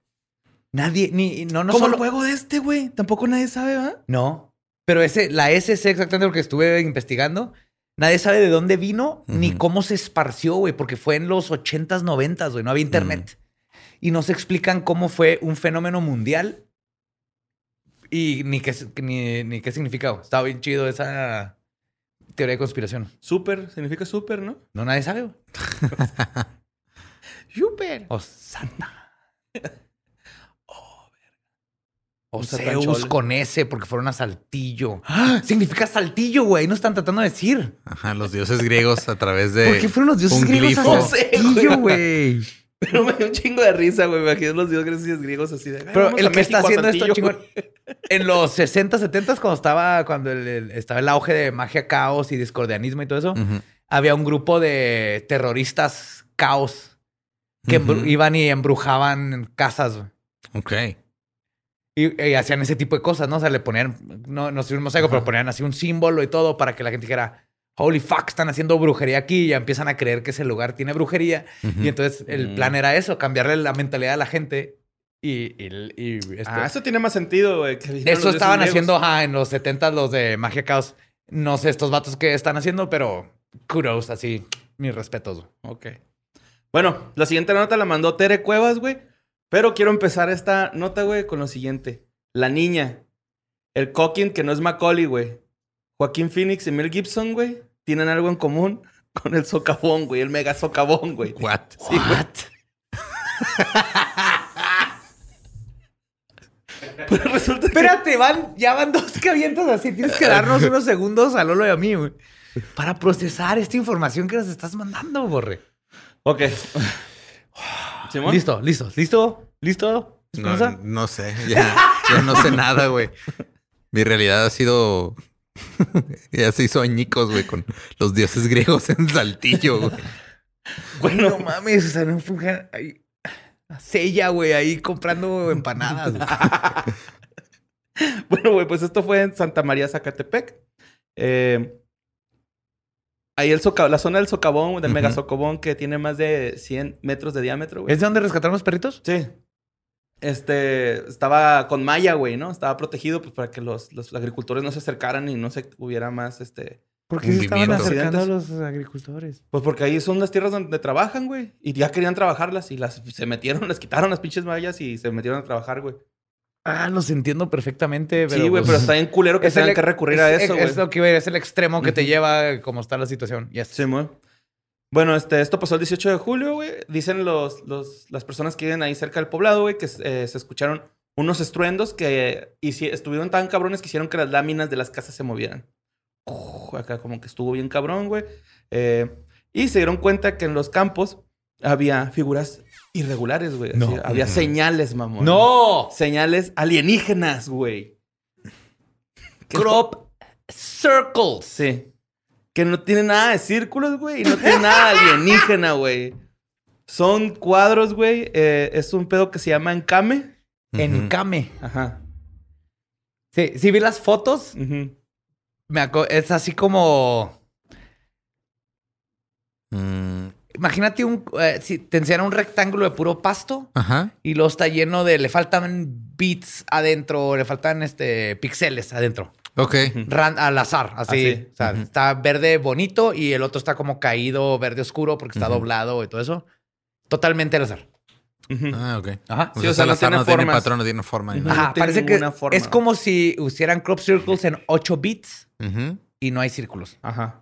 Nadie, ni, no, no Como solo. el juego de este, güey. Tampoco nadie sabe, ¿va? No. Pero ese, la SC, exactamente lo que estuve investigando, nadie sabe de dónde vino ni cómo se esparció, güey, porque fue en los 80s, 90s, güey, no había internet. Y no se explican cómo fue un fenómeno mundial y ni qué, ni, ni qué significa. güey. Estaba bien chido esa teoría de conspiración. Súper, significa súper, ¿no? No, nadie sabe. güey. [LAUGHS] [LAUGHS] Súper. O Santa. [LAUGHS] O Satan Zeus con S porque fueron a Saltillo. ¡Ah! Significa Saltillo, güey. No están tratando de decir. Ajá, los dioses griegos a través de. ¿Por qué fueron los dioses griegos glifo. a Saltillo, [LAUGHS] güey? Pero me dio un chingo de risa, güey. Me imagino los dioses griegos así de. "Ay, Pero el que está haciendo esto Saltillo". chingón. En los 60, 70, cuando estaba, cuando el, el- estaba el auge de magia caos y discordianismo y todo eso, había un grupo de terroristas caos que iban y embrujaban casas, güey. Ok. Y, y hacían ese tipo de cosas, ¿no? O sea, le ponían, no, no sé un mosaico, pero ponían así un símbolo y todo para que la gente dijera, holy fuck, están haciendo brujería aquí y ya empiezan a creer que ese lugar tiene brujería. Ujú. Y entonces el Mm. plan era eso, cambiarle la mentalidad a la gente Y, y- y, este, Ah, eso tiene más sentido, güey. eso estaban haciendo ajá, en los 70 los de Magia Caos. No sé estos vatos que están haciendo, pero kudos, así. Mis respetos. Ok. Bueno, la siguiente nota la mandó Tere Cuevas, güey. Pero quiero empezar esta nota, güey, con lo siguiente. La niña. El Coquin, que no es Macaulay, güey. Joaquín Phoenix y Mel Gibson, güey, tienen algo en común [LAUGHS] con el socavón, güey. El mega socavón, güey. What? [LAUGHS] Sí, güey. Pues [LAUGHS] resulta que... Espérate, van, ya van dos que avientas así. Tienes que darnos unos segundos a Lolo y a mí, güey. Para procesar esta información que nos estás mandando, borre. Ok. [SIGHS] [SIGHS] [SIGHS] ¿Simón? Listo, listo, listo, listo. No, no sé, ya, ya no sé nada, güey. Mi realidad ha sido. [LAUGHS] ya se hizo añicos, güey, con los dioses griegos en Saltillo, güey. Bueno, no mames, o sea, no funge- ahí- Sella, güey, ahí comprando empanadas. güey. [LAUGHS] Bueno, güey, pues esto fue en Santa María, Zacatepec. Eh, ahí el soca- la zona del socavón, del mega socavón, que tiene más de 100 metros de diámetro, güey. ¿Es de donde rescataron los perritos? Sí. Este, estaba con malla, güey, ¿no? Estaba protegido pues, para que los, los agricultores no se acercaran y no se hubiera más, este... ¿Por qué se estaban acercando a los agricultores? Pues porque ahí son las tierras donde trabajan, güey. Y ya querían trabajarlas y las se metieron, [LAUGHS] les quitaron las pinches mallas y se metieron a trabajar, güey. Ah, los entiendo perfectamente. Pero Sí, güey, pues, pero está bien culero que es el tengan ex- que recurrir a es- eso, güey. Es lo que iba a decir, es el extremo que te Ujú. lleva como está la situación. Yes. Sí, muy. Bueno, este, esto pasó el 18 de julio, güey. Dicen los, los, las personas que viven ahí cerca del poblado, güey, que eh, se escucharon unos estruendos que hici- estuvieron tan cabrones que hicieron que las láminas de las casas se movieran. Uf, acá como que estuvo bien cabrón, güey. Eh, y se dieron cuenta que en los campos había figuras irregulares, güey. No. Así, Había señales, mamón. ¡No! Señales alienígenas, güey. Crop circles. Sí. Que no tiene nada de círculos, güey. Y no tiene nada de alienígena, güey. Son cuadros, güey. eh, es un pedo que se llama encame. En Ujú. Kame. Ajá. Sí, sí vi las fotos. Me es así como. Mm, Imagínate un. eh, si te enseñan un rectángulo de puro pasto Ajá. y luego está lleno de. Le faltan bits adentro, le faltan este píxeles adentro. Ok. Ran- al azar, así. Así. O sea, Ujú. está verde bonito y el otro está como caído, verde oscuro porque está Ujú. doblado y todo eso. Totalmente al azar. Ujú. Ah, ok. Ajá. Sí, o sea, al no azar tiene no tiene patrón, no tiene forma. nada. Ajá, no tiene parece que forma. es como si hicieran crop circles en 8 bits y no hay círculos. Ajá.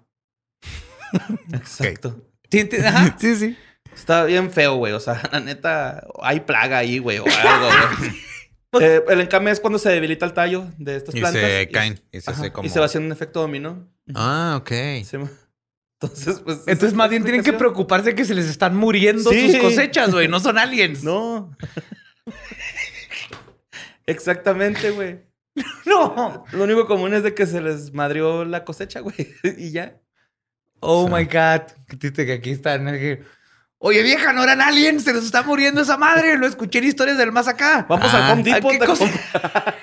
Exacto. Sí, ajá. [LAUGHS] Sí, sí. Está bien feo, güey. O sea, [LAUGHS] la neta, hay plaga ahí, güey, o [LAUGHS] algo, güey. Eh, el encame es cuando se debilita el tallo de estas Y plantas. se caen. Y se como. y se va haciendo un efecto dominó. Ah, ok. Sí, Entonces, pues. Entonces, es más bien tienen que preocuparse que se les están muriendo Sí. sus cosechas, güey. No son aliens. No. Exactamente, güey. No. Lo único común es de que se les madrió la cosecha, güey. y ya. Oh Sí. my God. Que aquí están. Oye, vieja, no eran aliens. Se nos está muriendo esa madre. Lo escuché en historias del más acá. Vamos Ah. al Home Depot ¿qué cosa? [LAUGHS]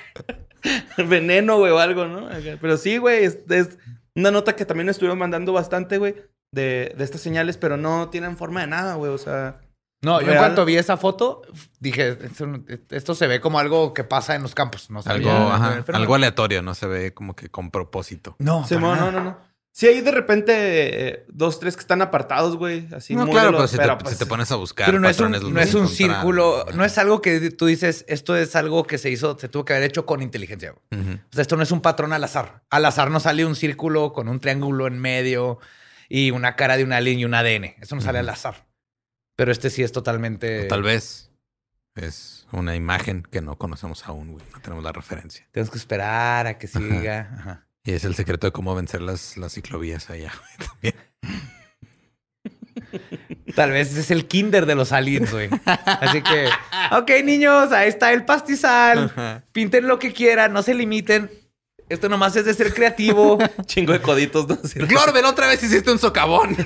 veneno, güey, o algo, ¿no? Pero sí, güey, es, es una nota que también estuvieron mandando bastante, güey, de, de estas señales, pero no tienen forma de nada, güey. O sea, No, yo en cuanto vi esa foto, dije, esto, se ve como algo que pasa en los campos. No Algo, ajá, algo aleatorio, no se ve como que con propósito. No, sí, no, no, no. Sí, hay de repente eh, dos, tres que están apartados, güey. Así no, muy claro, de pero si, te, pero, si pues, te pones a buscar Pero no es un, no es círculo, no es algo que tú dices, esto es algo que se hizo, se tuvo que haber hecho con inteligencia. O sea, esto no es un patrón al azar. Al azar no sale un círculo con un triángulo en medio y una cara de un alien y un ADN. Eso no sale al azar. Pero este sí es totalmente. O tal vez es una imagen que no conocemos aún, güey. No tenemos la referencia. Tenemos que esperar a que siga. Ajá. Y es el secreto de cómo vencer las, las ciclovías allá. güey, también. [LAUGHS] Tal vez es el kinder de los aliens, güey. Así que, ok, niños, ahí está el pastizal. Pinten lo que quieran, no se limiten. Esto nomás es de ser creativo. [LAUGHS] Chingo de coditos, ¿no? [LAUGHS] Otra vez hiciste un socavón.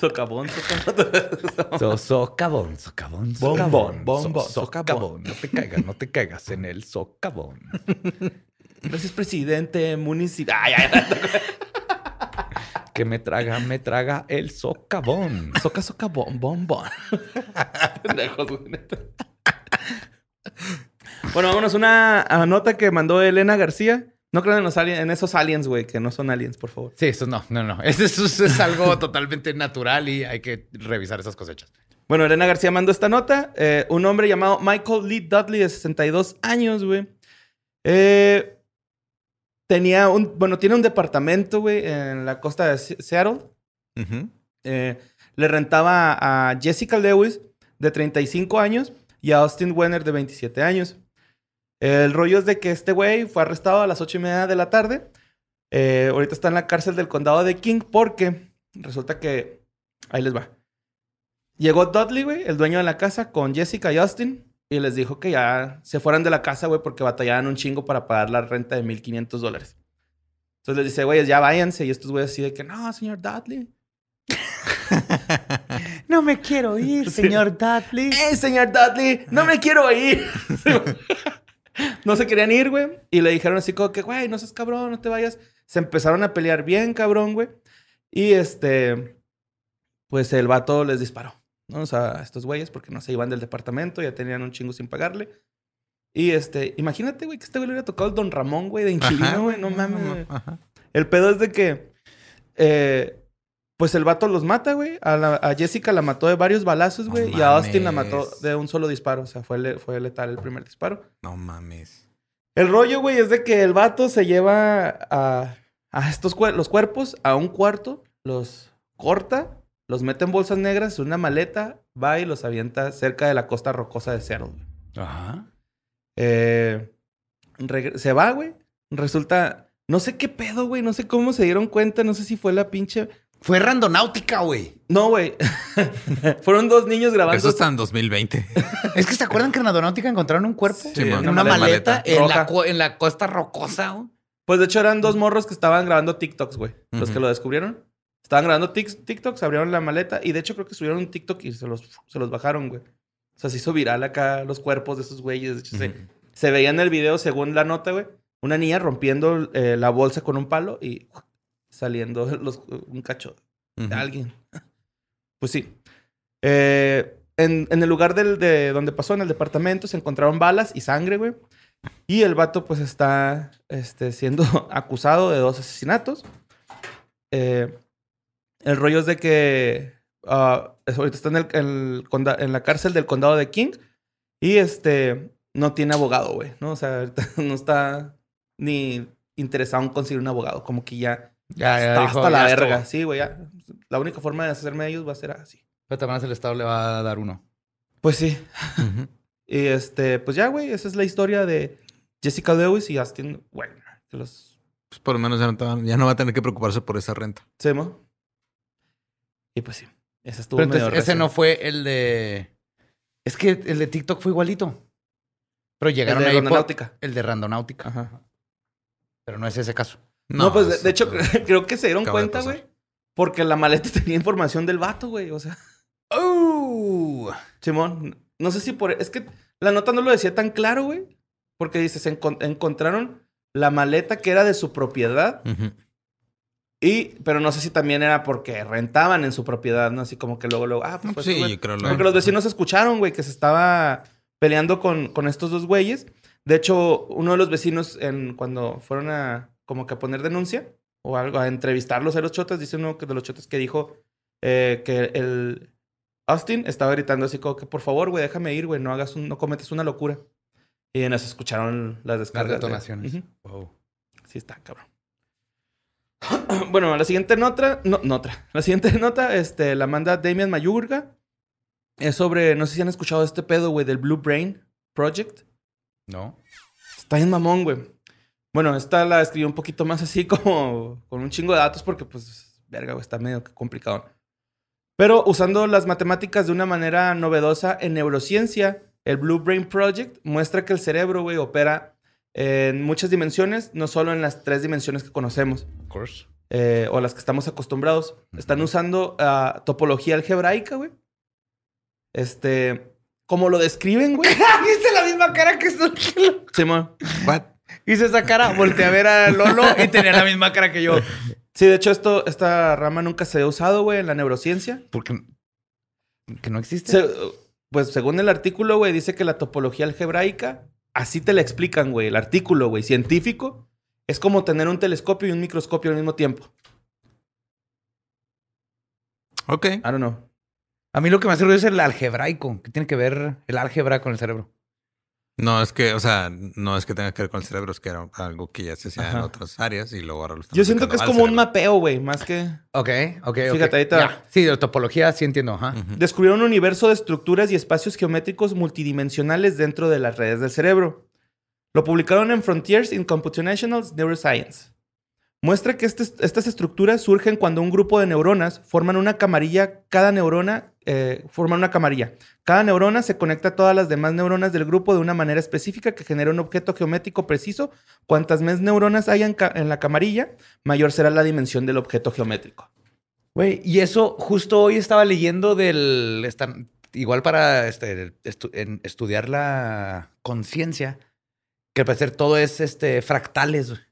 Socavón, socavón. [LAUGHS] So, socavón, socavón, Bombón, socavón. bombón, so- socavón. No te caigas, no te caigas en el socavón. [LAUGHS] Gracias, presidente municipal. Ay, ay, [LAUGHS] que me traga, me traga el socavón. Soca, soca, bom, bom, bom. Pendejos, güey, neta. Bueno, vámonos una nota que mandó Elena García. No crean en, los alien- en esos aliens, güey, que no son aliens, por favor. Sí, eso no, no, no. [LAUGHS] Eso, es algo [LAUGHS] totalmente natural y hay que revisar esas cosechas. Bueno, Elena García mandó esta nota. Eh, un hombre llamado Michael Lee Dudley, de 62 años, güey. Eh, tenía un, bueno, tiene un departamento, güey, en la costa de Se- Seattle. Eh, le rentaba a Jessica Lewis, de 35 años, y a Austin Wenner, de 27 años. El rollo es de que este güey fue arrestado a las 8 y media de la tarde. Eh, ahorita está en la cárcel del condado de King porque resulta que... Ahí les va. Llegó Dudley, güey, el dueño de la casa, con Jessica y Austin. Y les dijo que ya se fueran de la casa, güey, porque batallaban un chingo para pagar la renta de 1.500 dólares. Entonces les dice, güey, ya váyanse. Y estos güeyes así de que, no, señor Dudley. [LAUGHS] No me quiero ir, señor Dudley. ¡Eh, señor Dudley! ¡No me quiero ir! [LAUGHS] no se querían ir, güey. Y le dijeron así como que, güey, no seas cabrón, no te vayas. Se empezaron a pelear bien, cabrón, güey. Y este, pues el vato les disparó, ¿no? O sea, a estos güeyes, porque no se iban del departamento, ya tenían un chingo sin pagarle. Y este, imagínate, güey, que este güey le hubiera tocado el Don Ramón, güey, de inquilino, güey. No mames. Ajá. El pedo es de que, eh, pues el vato los mata, güey. A, la- a Jessica la mató de varios balazos, No güey. y a Austin la mató de un solo disparo. O sea, fue, le- fue letal el primer disparo. No mames. El rollo, güey, es de que el vato se lleva a, a estos cuer- los cuerpos a un cuarto, los corta, los mete en bolsas negras, una maleta, va y los avienta cerca de la costa rocosa de Seattle. güey. Ajá. Eh, se va, güey. Resulta, no sé qué pedo, güey. No sé cómo se dieron cuenta. No sé si fue la pinche. Fue randonáutica, güey. No, güey. [LAUGHS] Fueron dos niños grabando. Eso está en 2020. Es que se acuerdan que en randonáutica encontraron un cuerpo Sí, en una una maleta maleta, en, la, co- en la costa rocosa. güey. Pues de hecho eran dos morros que estaban grabando TikToks, güey. Los que lo descubrieron. Estaban grabando TikToks, abrieron la maleta y de hecho creo que subieron un TikTok y se los, se los bajaron, güey. O sea, se hizo viral acá los cuerpos de esos güeyes. De hecho, se veía en el video, según la nota, güey, una niña rompiendo eh, la bolsa con un palo y saliendo [LAUGHS] los, un cacho de Ujú. alguien. [LAUGHS] Pues sí. Eh, en, en el lugar del, de donde pasó, en el departamento, se encontraron balas y sangre, güey. Y el vato, pues, está este, siendo [LAUGHS] acusado de dos asesinatos. Eh, el rollo es de que es- ahorita está en, el, el conda- en la cárcel del condado de King y este no tiene abogado, güey, ¿no? O sea, ahorita no está ni interesado en conseguir un abogado, como que ya Ya, está dijo, hasta la ya verga. estuvo. Sí, güey, ya. La única forma de hacerme de ellos va a ser así. Pero también el Estado le va a dar uno. Pues sí. [LAUGHS] Y este, pues ya, güey, esa es la historia de Jessica Lewis y Austin Wagner. Los Pues por lo menos ya no, ya no va a tener que preocuparse por esa renta. Semo. Y pues sí. Esa estuvo Pero medio entonces, ese no fue el de. Es que el de TikTok fue igualito. Pero El llegaron de ahí por- Rondonáutica. el de Randonáutica. Ajá. Pero no es ese caso. No, pues de, hecho, todo. [LAUGHS] creo que se dieron Acaba cuenta, güey. Porque la maleta [LAUGHS] tenía información del vato, güey. O sea, ¡Oh! Simón, no sé si por... Es que la nota no lo decía tan claro, güey. Porque dice, se encon- encontraron la maleta que era de su propiedad. Y, pero no sé si también era porque rentaban en su propiedad, ¿no? Así como que luego, luego, ah, pues, fue sí, yo creo lo- Porque los vecinos escucharon, güey, que se estaba peleando con, con estos dos güeyes. De hecho, uno de los vecinos, en, cuando fueron a como que a poner denuncia o algo, a entrevistarlos a los chotas, dice uno que de los chotas que dijo eh, que el Austin estaba gritando así como que, por favor, güey, déjame ir, güey, no hagas un, no cometes una locura. Y en eso escucharon las descargas. de- detonaciones. Ujú. Wow. Sí está, cabrón. [CLEARS THROAT] bueno, la siguiente nota, no, nota. La siguiente [LAUGHS] nota, este, la manda Damian Mayurga. Es sobre, no sé si han escuchado este pedo, güey, del Blue Brain Project. ¿No? Está bien mamón, güey. Bueno, esta la escribió un poquito más así [LAUGHS] como con un chingo de datos porque, pues, verga, güey, está medio complicado. Pero usando las matemáticas de una manera novedosa en neurociencia, el Blue Brain Project muestra que el cerebro, güey, opera en muchas dimensiones, no solo en las tres dimensiones que conocemos Of course. eh, o las que estamos acostumbrados. Están usando ah, topología algebraica, güey. Este, como lo describen, güey. [LAUGHS] Hice la misma cara que esto. Simón. What? Hice esa cara, volteé a ver a Lolo y tenía la misma cara que yo. Sí, de hecho, esto, esta rama nunca se ha usado, güey, en la neurociencia. Porque que no existe. Se- pues según el artículo, güey, dice que la topología algebraica, así te la explican, güey. El artículo, güey, científico, es como tener un telescopio y un microscopio al mismo tiempo. Ok. I don't know. A mí lo que me hace ruido es el algebraico. ¿Qué tiene que ver el álgebra con el cerebro? No, es que, o sea, no es que tenga que ver con el cerebro, es que era algo que ya se hacía en otras áreas y luego ahora lo están Yo siento que es como un mapeo, güey, más que... Ok, ok, ok. Fíjate, ahorita- Ya. Sí, de topología sí entiendo. Ajá. Descubrieron un universo de estructuras y espacios geométricos multidimensionales dentro de las redes del cerebro. Lo publicaron en Frontiers in Computational Neuroscience. Muestra que estas estructuras surgen cuando un grupo de neuronas forman una camarilla, cada neurona eh, forman una camarilla. Cada neurona se conecta a todas las demás neuronas del grupo de una manera específica que genera un objeto geométrico preciso. Cuantas más neuronas haya en, la camarilla, mayor será la dimensión del objeto geométrico. Güey, y eso justo hoy estaba leyendo del. igual para este, estudiar la conciencia, que al parecer todo es este, fractales.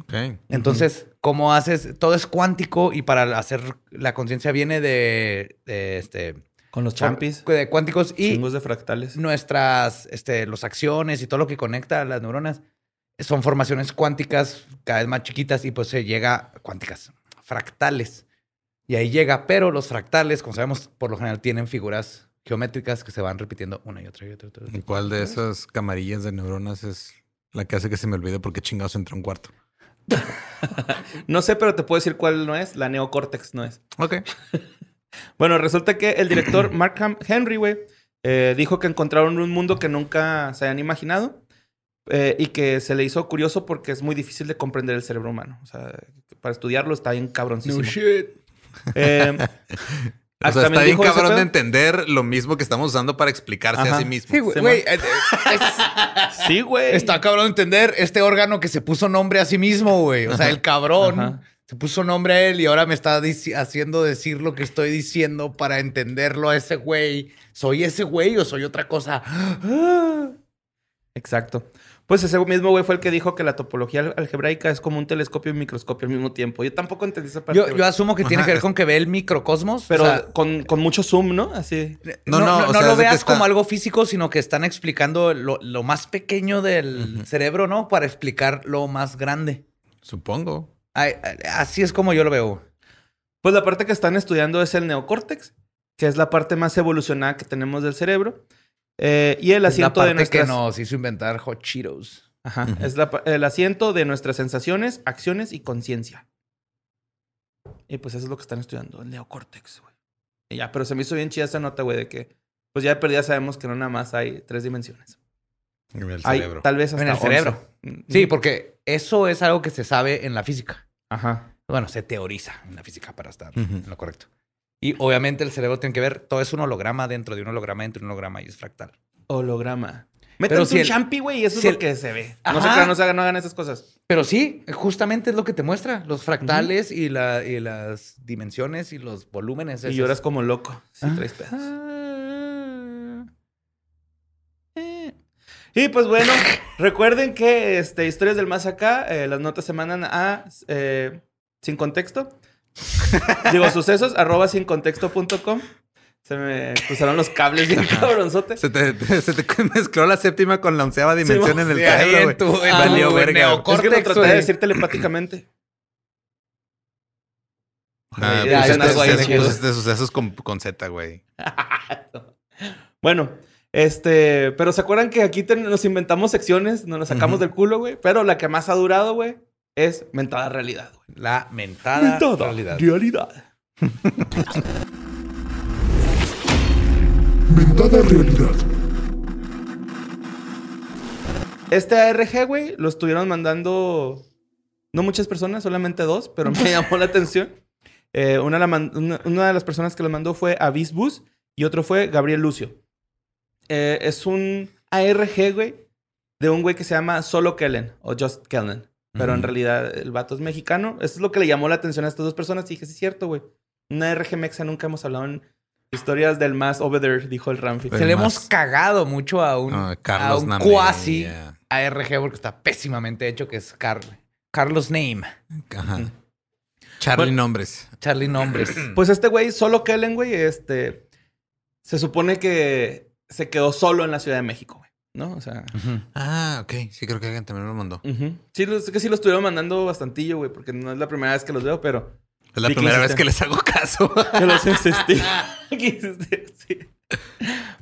Ok. Entonces, ¿cómo haces? Todo es cuántico y para hacer la conciencia viene de, de, este, Con los champis, de cuánticos y chingos de fractales. nuestras, este, las acciones y todo lo que conecta a las neuronas son formaciones cuánticas cada vez más chiquitas y pues se llega cuánticas, fractales. Y ahí llega, pero los fractales, como sabemos, por lo general tienen figuras geométricas que se van repitiendo una y otra y otra. y otra. ¿Y ¿Cuál de esas camarillas de neuronas es la que hace que se me olvide porque chingados entra a un cuarto? [LAUGHS] No sé, pero te puedo decir cuál no es. La neocórtex no es. Ok. [LAUGHS] Bueno, resulta que el director [CLEARS THROAT] Mark Ham- Henry, güey, eh, dijo que encontraron un mundo que nunca se habían imaginado eh, y que se le hizo curioso porque es muy difícil de comprender el cerebro humano. O sea, para estudiarlo está bien cabroncísimo. Eh, [LAUGHS] O sea, está bien cabrón de entender lo mismo que estamos usando para explicarse Ajá. a sí mismo. Sí, güey. Eh, eh, Sí, güey. Está cabrón entender este órgano que se puso nombre a sí mismo, güey. O sea, el cabrón Ajá. se puso nombre a él y ahora me está haciendo decir lo que estoy diciendo para entenderlo a ese güey. ¿Soy ese güey o soy otra cosa? [GASPS] Exacto. Pues ese mismo güey fue el que dijo que la topología al- algebraica es como un telescopio y un microscopio al mismo tiempo. Yo tampoco entendí esa parte. Yo, asumo que tiene Ajá. que ver con que ve el microcosmos. pero o sea, con, con mucho zoom, ¿no? Así. no, No, no, no, o no sea, lo veas está- como algo físico, sino que están explicando lo, lo más pequeño del cerebro, ¿no? Para explicar lo más grande. Supongo. Ay, Así es como yo lo veo. Pues la parte que están estudiando es el neocórtex, que es la parte más evolucionada que tenemos del cerebro. Eh, y el Es la asiento parte de nuestras... que nos hizo inventar Hot Cheetos. Ajá, Es la el asiento de nuestras sensaciones, acciones y conciencia. Y pues eso es lo que están estudiando, el neocórtex, güey. Y ya, pero se me hizo bien chida esa nota, güey, de que pues ya de perdida sabemos que no nada más hay tres dimensiones. En el Hay cerebro. tal vez hasta En el cerebro. 11. Sí, porque eso es algo que se sabe en la física. Ajá. Bueno, se teoriza en la física para estar en lo correcto. Y obviamente el cerebro tiene que ver, todo es un holograma dentro de un holograma dentro de un holograma y es fractal. Holograma. Métanse si un champi, güey, y eso si es el- lo que se ve. No se crean, no, se hagan, no hagan esas cosas. Pero sí, justamente es lo que te muestra, los fractales y, la, y las dimensiones y los volúmenes. Y esos. lloras como loco. Si Ah. traes pedos. Eh. Y pues bueno, [LAUGHS] recuerden que este, Historias del Más Acá, eh, las notas se mandan a eh, Sin Contexto. [LAUGHS] Digo, sucesos, arroba sincontexto.com. Se me cruzaron los cables bien cabronzote. Se te, se te [LAUGHS] mezcló la séptima con la onceava dimensión en el cerebro, en tu- en Valió verga. Es que lo traté de decir telepáticamente. Ah, ahí que- pusiste sucesos con, con Z, güey. [LAUGHS] Bueno, este, pero ¿se acuerdan que aquí ten- nos inventamos secciones, nos las sacamos del culo, güey? Pero la que más ha durado, güey, es mentada realidad, güey. La mentada realidad. realidad. [LAUGHS] Mentada realidad. Este ARG, güey, lo estuvieron mandando no muchas personas, solamente dos, pero me [LAUGHS] llamó la atención. Eh, una, la man- una, una de las personas que lo mandó fue Avis Bus y otro fue Gabriel Lucio. Eh, es un ARG, güey, de un güey que se llama Solo Kellen o Just Kellen. Pero en realidad el vato es mexicano. Eso es lo que le llamó la atención a estas dos personas. Y dije, sí, es cierto, güey. Una ARG mexa nunca hemos hablado en historias del más over there, dijo el Ramfi. Se le más. hemos cagado mucho a un, Ah, a Carlos un cuasi ya. ARG porque está pésimamente hecho, que es Car- Carlos Name. Ajá. Charlie Nombres. Charlie Nombres. [CLEARS THROAT] Pues este güey, solo Kellen, güey, este. Se supone que se quedó solo en la Ciudad de México. ¿No? O sea. Ah, ok. Sí, creo que alguien también me lo mandó. Sí, lo- es que sí lo estuvieron mandando bastantillo, güey, porque no es la primera vez que los veo, pero. Es la primera vez que les hago caso. [LAUGHS] Que los [LAUGHS] insistí. Sí.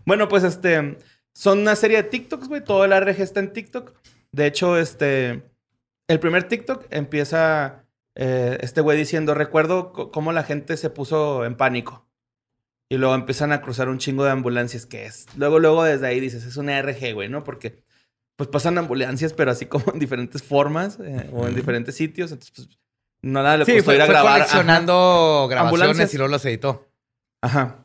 Bueno, pues este. Son una serie de TikToks, güey. Todo el RG está en TikTok. De hecho, este. El primer TikTok empieza eh, este güey diciendo: Recuerdo cómo la gente se puso en pánico. Y luego empiezan a cruzar un chingo de ambulancias, que es. Luego, luego desde ahí dices: Es una RG, güey, ¿no? Porque. Pues pasan ambulancias, pero así como en diferentes formas eh, o en diferentes sitios. Entonces, pues. No nada le Sí, costó fue, ir a fue grabar. Ajá. coleccionando grabaciones Ambulancias. y luego las editó. Ajá.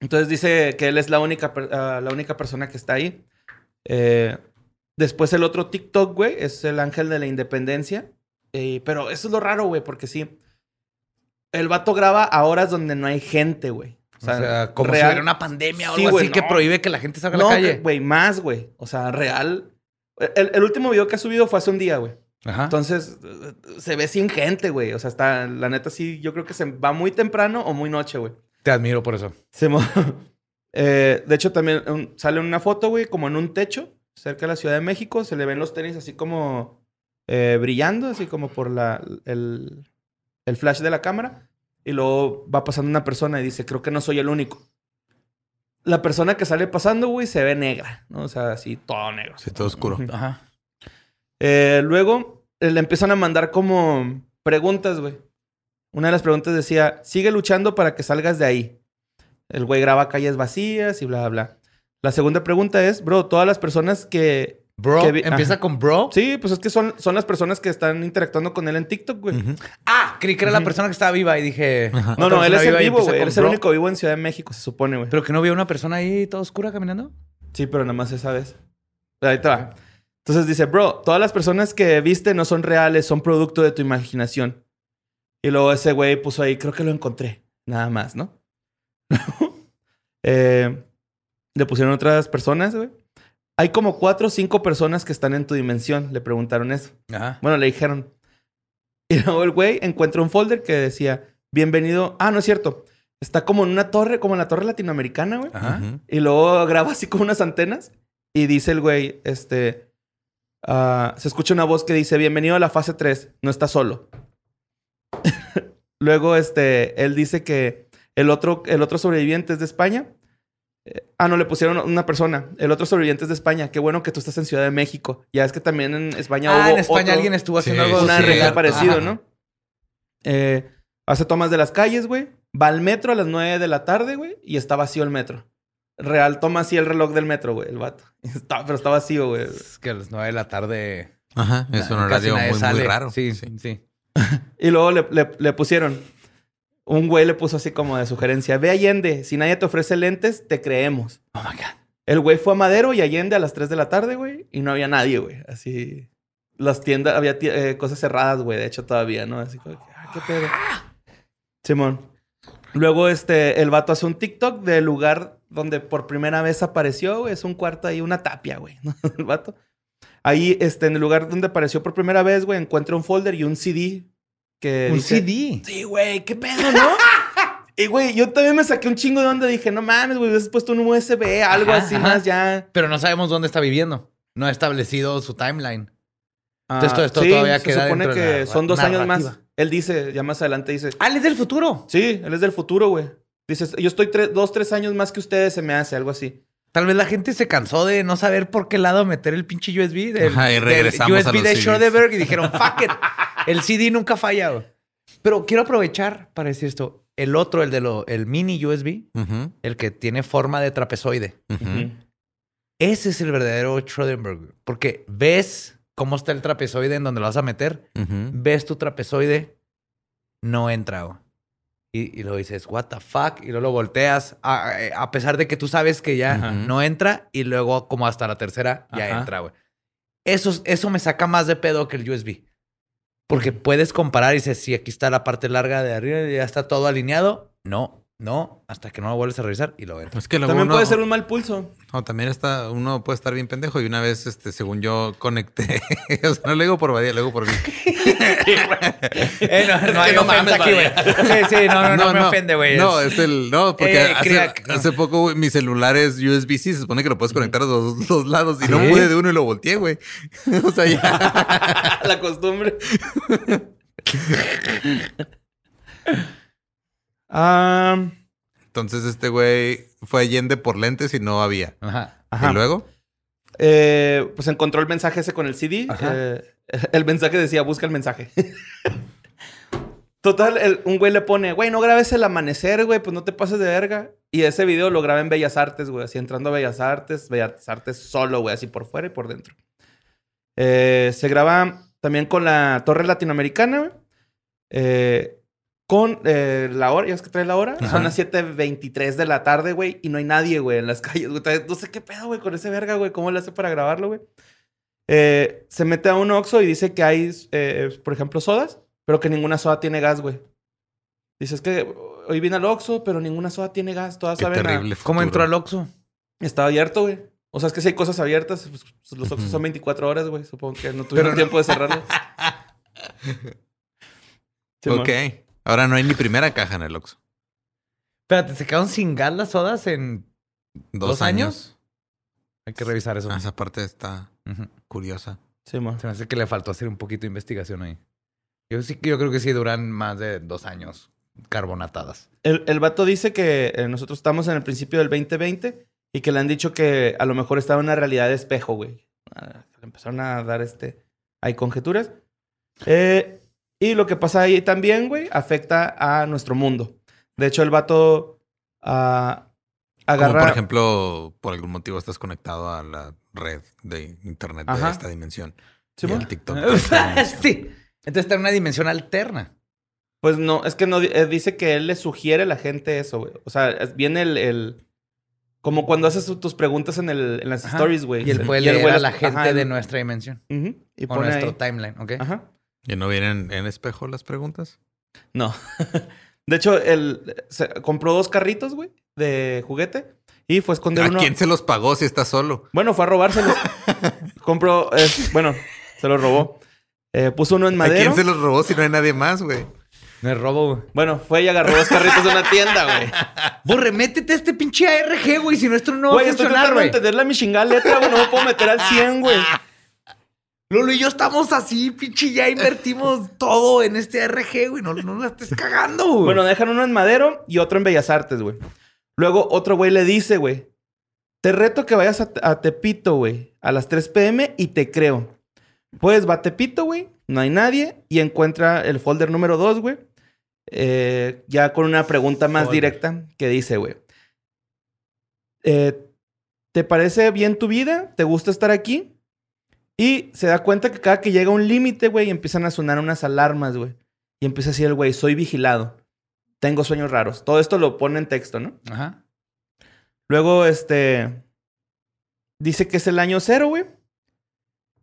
Entonces dice que él es la única, ah, la única persona que está ahí. Eh, después el otro TikTok, güey, es el ángel de la independencia. Eh, pero eso es lo raro, güey, porque sí. El vato graba a horas donde no hay gente, güey. O sea, como si real- hubiera una pandemia o Sí, algo güey, así que no. prohíbe que la gente salga a No, la que- calle. güey, más, güey. O sea, real. El, el último video que ha subido fue hace un día, güey. Ajá. Entonces, se ve sin gente, güey. O sea, está, la neta sí, yo creo que se va muy temprano o muy noche, güey. Te admiro por eso. Se [LAUGHS] Eh, de hecho, también un- sale una foto, güey, como en un techo, cerca de la Ciudad de México. Se le ven los tenis así como eh, brillando, así como por la, el, el flash de la cámara. Y luego va pasando una persona y dice, creo que no soy el único. La persona que sale pasando, güey, se ve negra, ¿no? O sea, así, todo negro. Sí, todo oscuro. Ajá. Eh, luego eh, le empiezan a mandar como preguntas, güey. Una de las preguntas decía, sigue luchando para que salgas de ahí. El güey graba calles vacías y bla, bla, bla. La segunda pregunta es, bro, todas las personas que... Bro, que empieza Ajá. con bro. Sí, pues es que son, son las personas que están interactuando con él en TikTok, güey. Ah, creí que era la persona que estaba viva y dije. No, no, él es el vivo, güey. Él es el único vivo en Ciudad de México, se supone, güey. Pero que no vio una persona ahí toda oscura caminando. Sí, pero nada más esa vez. Ahí te va. Entonces dice, bro, todas las personas que viste no son reales, son producto de tu imaginación. Y luego ese güey puso ahí, creo que lo encontré. Nada más, ¿no? [LAUGHS] Eh, le pusieron otras personas, güey. Hay como cuatro o cinco personas que están en tu dimensión. Le preguntaron eso. Ajá. Bueno, le dijeron. [LAUGHS] Y luego el güey encuentra un folder que decía, bienvenido. Ah, no es cierto. Está como en una torre, como en la torre latinoamericana, güey. Ajá. Y luego graba así con unas antenas y dice el güey, este, ah, se escucha una voz que dice, bienvenido a la fase 3, no estás solo. [LAUGHS] luego, este, él dice que el otro, el otro sobreviviente es de España. Eh, ah, no, le pusieron una persona. El otro sobreviviente es de España. Qué bueno que tú estás en Ciudad de México. Ya es que también en España Ah, hubo en España otro- alguien estuvo haciendo Sí, algo una sí, parecido, Ajá. ¿no? Eh, hace tomas de las calles, güey. Va al metro a las 9 de la tarde, güey, y está vacío el metro. Real, toma así el reloj del metro, güey, el vato. [LAUGHS] Está, pero está vacío, güey. Es que a las nueve de la tarde. Ajá. Es un horario muy, raro. Sí, sí. [LAUGHS] Y luego le, le- le pusieron. Un güey le puso así como de sugerencia: Ve Allende, si nadie te ofrece lentes, te creemos. Oh my God. El güey fue a Madero y Allende a las 3 de la tarde, güey, y no había nadie, güey. Así. Las tiendas, había eh, cosas cerradas, güey, de hecho todavía, ¿no? Así como ah, qué pedo. Simón. Luego, este, el vato hace un TikTok del lugar donde por primera vez apareció, güey. Es un cuarto ahí, una tapia, güey, ¿no? [LAUGHS] El vato. Ahí, este, en el lugar donde apareció por primera vez, güey, encuentra un folder y un CD que Un dice- CD. Sí, güey, qué pedo, ¿no? [LAUGHS] y, güey, yo también me saqué un chingo de onda. Dije, no mames, güey, hubieras puesto un USB, algo Ajá, así ajá. más ya. Pero no sabemos dónde está viviendo. No ha establecido su timeline. Ah, todo esto sí, todavía se queda supone de que la son dos años más. Él dice, ya más adelante dice, Ah, él es del futuro. sí, él es del futuro, güey. Dice, yo estoy tre- dos, tres años más que ustedes, se me hace, algo así. Tal vez la gente se cansó de no saber por qué lado meter el pinche USB del, Ajá, y del regresamos USB a los de. Schroederberg y dijeron, fuck it. El CD nunca falla. güey". Pero quiero aprovechar para decir esto. El otro, el de lo, el mini USB, el que tiene forma de trapezoide. Ese es el verdadero Schroederberg. Porque ves cómo está el trapezoide en donde lo vas a meter. Ves tu trapezoide, no entra. Y, y luego dices, what the fuck? Y luego lo volteas, a, a pesar de que tú sabes que ya Ajá. no entra. Y luego, como hasta la tercera, ya Ajá. entra, güey. Eso, eso me saca más de pedo que el USB. Porque puedes comparar y dices, si aquí está la parte larga de arriba y ya está todo alineado. No, No, hasta que no lo vuelves a revisar y lo ves. Es que También uno- puede ser un mal pulso. No, también está, uno puede estar bien pendejo. Y una vez, este, según yo, conecté. [LAUGHS] o sea, no le digo por Badía, le digo por mí. [LAUGHS] Eh, no, [LAUGHS] no hay no ofensa mames, aquí, güey. Sí, sí, no, no, no, me ofende, güey. No, Es- el. No, porque Eh, hace, crack. hace poco, güey, mi celular es USB-C. Se supone que lo puedes conectar a los dos lados. Y no ¿Sí? pude de uno y lo volteé, güey. o sea, ya. La costumbre. Ah, Entonces, este güey fue Allende por lentes y no había. Ajá. ajá. Y luego. Eh, pues encontró el mensaje ese con el CD. Ajá. Eh, [LAUGHS] el mensaje decía, busca el mensaje. [LAUGHS] Total, el- un güey le pone, güey, no grabes el amanecer, güey, pues no te pases de verga. Y ese video lo graba en Bellas Artes, güey, así entrando a Bellas Artes, Bellas Artes solo, güey, así por fuera y por dentro. Eh, se graba también con la Torre Latinoamericana, güey. Eh, con eh, la hora, ya es que trae la hora, Ajá. son las 7.23 de la tarde, güey, y no hay nadie, güey, en las [LAUGHS] calles, güey. No sé qué pedo, güey, con ese verga, güey, cómo le hace para grabarlo, güey. Eh, se mete a un Oxxo y dice que hay, eh, por ejemplo, sodas, pero que ninguna soda tiene gas, güey. Dice, es que hoy vine al Oxxo, pero ninguna soda tiene gas, todas Qué saben a- terrible. ¿Cómo entró al Oxxo? Está abierto, güey. O sea, es que si hay cosas abiertas, pues, pues, los Oxxos son 24 horas, güey. Supongo que no tuvieron tiempo de cerrarlos. [LAUGHS] Simón. Ok. Ahora no hay ni primera caja en el Oxxo. Espérate, ¿se quedaron sin gas las sodas en... Dos, ¿Dos años. años? Hay que revisar eso. Ah, Esa parte está curiosa. Simón. Se me hace que le faltó hacer un poquito de investigación ahí. Yo sí, yo creo que sí duran más de dos años carbonatadas. El, el vato dice que eh, nosotros estamos en el principio del 2020 y que le han dicho que a lo mejor estaba en una realidad de espejo, güey. Ah, Le empezaron a dar este... Hay conjeturas. Eh, y lo que pasa ahí también, güey, afecta a nuestro mundo. De hecho, el vato ah, agarra... Como por ejemplo, por algún motivo estás conectado a la red de internet Ajá. [LAUGHS] de esta dimensión. Y el TikTok. sí. Entonces está en una dimensión alterna. Pues no, es que no eh, dice que él le sugiere a la gente eso, güey. O sea, es- viene el, el- como cuando haces tus preguntas en, el, en las Ajá. stories, güey. Y él puede el leer a la gente ajá, de nuestra dimensión. Ujú, y O pone nuestro ahí. timeline, ¿ok? Ajá. ¿Y no vienen en espejo las preguntas? No. [LAUGHS] de hecho, él se- compró dos carritos, güey, de juguete y fue a esconder ¿A uno. quién se los pagó si está solo? Bueno, fue a robárselos. [LAUGHS] compró, eh, bueno, se los robó. Eh, puso uno en ¿A madero. quién se los robó si no hay nadie más, güey? Me robo, güey. Bueno, fue y agarró dos carritos de una tienda, güey. [LAUGHS] Burre, métete a este pinche ARG, güey. Si no, esto no va a Güey, estoy funcionar, tratando de güey. entender la mi chingada letra, güey. No me puedo meter al 100, güey. Lolo y yo estamos así, pinche. Ya invertimos [LAUGHS] todo en este ARG, güey. No, no la estés cagando, güey. Bueno, dejan uno en Madero y otro en Bellas Artes, güey. Luego otro güey le dice, güey, te reto que vayas a, a Tepito, güey, a las 3 pm y te creo. Pues va a Tepito, güey, no hay nadie y encuentra el folder número 2, güey. eh, ya con una pregunta más Folder. directa que dice, güey. eh, ¿Te parece bien tu vida? ¿Te gusta estar aquí? Y se da cuenta que cada que llega un límite, güey, empiezan a sonar unas alarmas, güey. Y empieza así el güey, soy vigilado. Tengo sueños raros. Todo esto lo pone en texto, ¿no? Ajá. Luego, este. Dice que es el año cero, güey.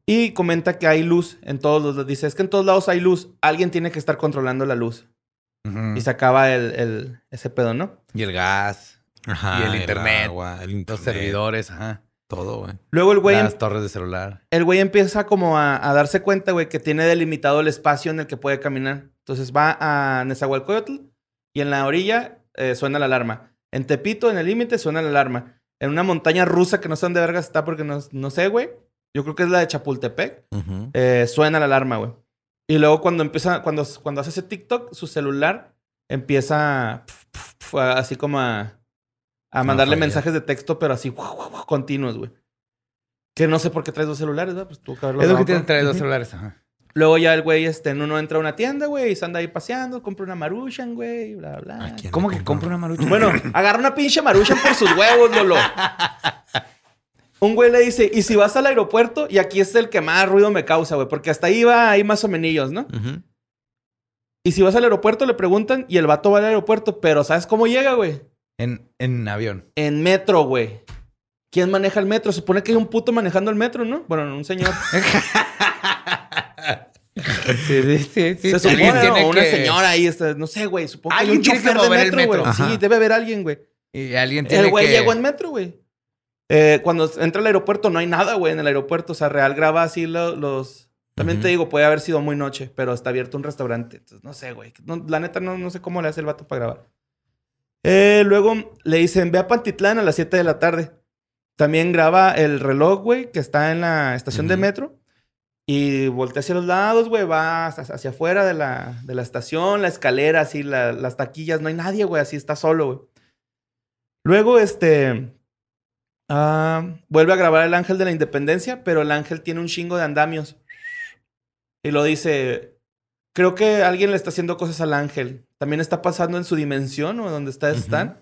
Y comenta que hay luz en todos los. Dice, es que en todos lados hay luz. Alguien tiene que estar controlando la luz. Y se acaba el, el- ese pedo, ¿no? Y el gas, Ajá, Y el internet, agua, el los internet, servidores, ajá. Todo, güey. Luego el güey, em- las torres de celular. el güey empieza como a, a darse cuenta, güey, que tiene delimitado el espacio en el que puede caminar. Entonces va a Nezahualcóyotl y en la orilla eh, suena la alarma. En Tepito, en el límite, suena la alarma. En una montaña rusa que no sé dónde verga está porque no, no sé, güey. Yo creo que es la de Chapultepec. Eh, suena la alarma, güey. Y luego cuando empieza, cuando, cuando hace ese TikTok, su celular empieza pf, pf, pf, a- así como a, a mandarle mensajes de texto, pero así continuos, güey. Que no sé por qué traes dos celulares, ¿verdad? Pues tuvo que haberlo Es lo que con- traer dos celulares, ajá. Luego ya el güey, este, en uno entra a una tienda, güey, y se anda ahí paseando, compra una maruchan, güey, bla, bla. ¿A quién ¿Cómo que compra una marucha? Bueno, agarra una pinche maruchan por sus huevos, Lolo. Un güey le dice, y si vas al aeropuerto, y aquí es el que más ruido me causa, güey, porque hasta ahí va ahí más o menos, ¿no? Y si vas al aeropuerto, le preguntan, y el vato va al aeropuerto, pero ¿sabes cómo llega, güey? En, en avión. En metro, güey. ¿Quién maneja el metro? Se supone que hay un puto manejando el metro, ¿no? Bueno, un señor. [LAUGHS] Sí, sí, sí. sí. Se supone, ¿no? una que- señora ahí, está, no sé, güey. Supongo que hay un chofer de metro, güey. Sí, debe haber alguien, güey. Y alguien tiene El güey que... llegó en metro, güey. Eh, cuando entra al aeropuerto, no hay nada, güey, en el aeropuerto. O sea, Real graba así lo- los... También te digo, puede haber sido muy noche, pero está abierto un restaurante. Entonces, no sé, güey. No, la neta, no, no sé cómo le hace el vato para grabar. Eh, luego le dicen, ve a Pantitlán a las 7 de la tarde. También graba el reloj, güey, que está en la estación de metro. Y voltea hacia los lados, güey, va hacia, hacia afuera de la, de la estación, la escalera, así, la- las taquillas. No hay nadie, güey, así está solo, güey. Luego, este... ah, vuelve a grabar el ángel de la independencia, pero el ángel tiene un chingo de andamios. Y lo dice, creo que alguien le está haciendo cosas al ángel. También está pasando en su dimensión o donde está. Stan.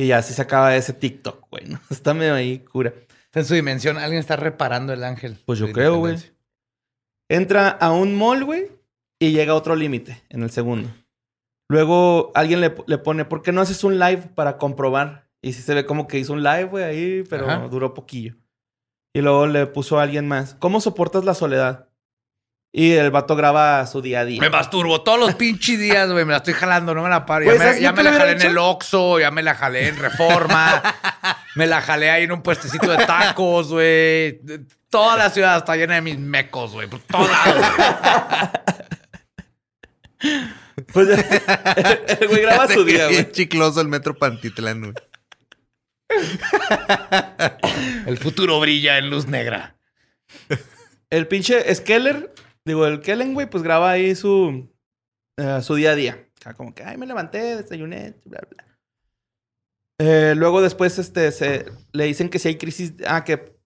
Y ya así se acaba ese TikTok, güey, ¿no? [LAUGHS] Está medio ahí, cura. En su dimensión. Alguien está reparando el ángel. Pues yo creo, güey. Entra a un mall, güey, y llega a otro límite en el segundo. Luego alguien le, le pone, ¿por qué no haces un live para comprobar? Y sí se ve como que hizo un live, güey, ahí, pero Ajá. duró poquillo. Y luego le puso a alguien más, ¿cómo soportas la soledad? Y el vato graba su día a día. Me masturbo todos los pinches días, güey. Me la estoy jalando, no me la paro. Ya Pues, me, ¿sabes ya lo me que la jalé en el Oxxo, ya me la jalé en Reforma. me la jalé ahí en un puestecito de tacos, güey. Toda la ciudad está llena de mis mecos, güey. Por todos lados. Pues el güey graba su día, Bien güey. chicloso el metro Pantitlán, güey. El futuro brilla en luz negra. El pinche Skeller, digo, el Kellen, güey, pues graba ahí su, eh, su día a día. O sea, como que, ay, me levanté, desayuné, bla, bla. Eh, luego después este, se, le dicen que si hay crisis, ah, que,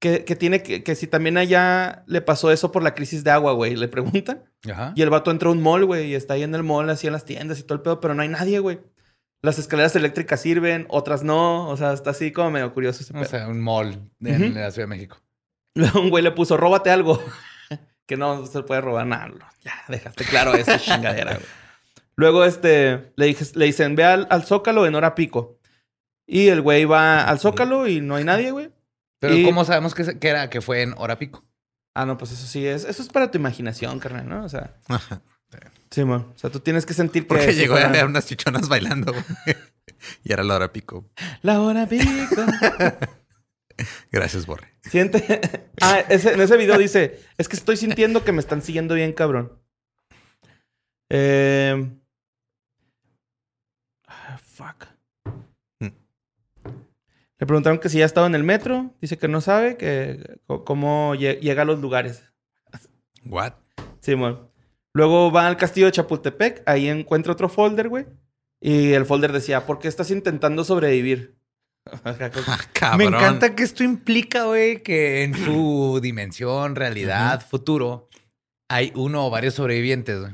que, que tiene que, que si también allá le pasó eso por la crisis de agua, güey, le preguntan. Ajá. Y el vato entra a un mall, güey, y está ahí en el mall, así en las tiendas y todo el pedo, pero no hay nadie, güey. Las escaleras eléctricas sirven, otras no, o sea, está así como medio curioso ese pedo. O sea, un mall en la Ciudad de México. Luego un güey le puso, róbate algo. [LAUGHS] que no se puede robar nada. No, Ya, dejaste claro esa [LAUGHS] chingadera, güey. Luego, este, le, dije- le dicen, ve al, al Zócalo en hora pico. Y el güey va al Zócalo y no hay nadie, güey. Pero Y- ¿cómo sabemos que, que era, que fue en hora pico? Ah, no, pues eso sí es. Eso es para tu imaginación, carnal, ¿no? O sea, Ajá. sí, mo. O sea, tú tienes que sentir que. Porque llegó a ver unas chichonas bailando, güey. [LAUGHS] Y era la hora pico. La hora pico. [LAUGHS] Gracias, Borre. Siente. [LAUGHS] Ah, ese- en ese video dice: Es que estoy sintiendo que me están siguiendo bien, cabrón. Eh... ah, fuck. Mm. Le preguntaron que si ya ha estado en el metro. Dice que no sabe que cómo lle- llega a los lugares. What? Simón. Luego va al castillo de Chapultepec. Ahí encuentra otro folder, güey. Y el folder decía: ¿Por qué estás intentando sobrevivir? [LAUGHS] Ah. Me encanta que esto implica, güey, que en su dimensión, realidad, futuro, hay uno o varios sobrevivientes, güey,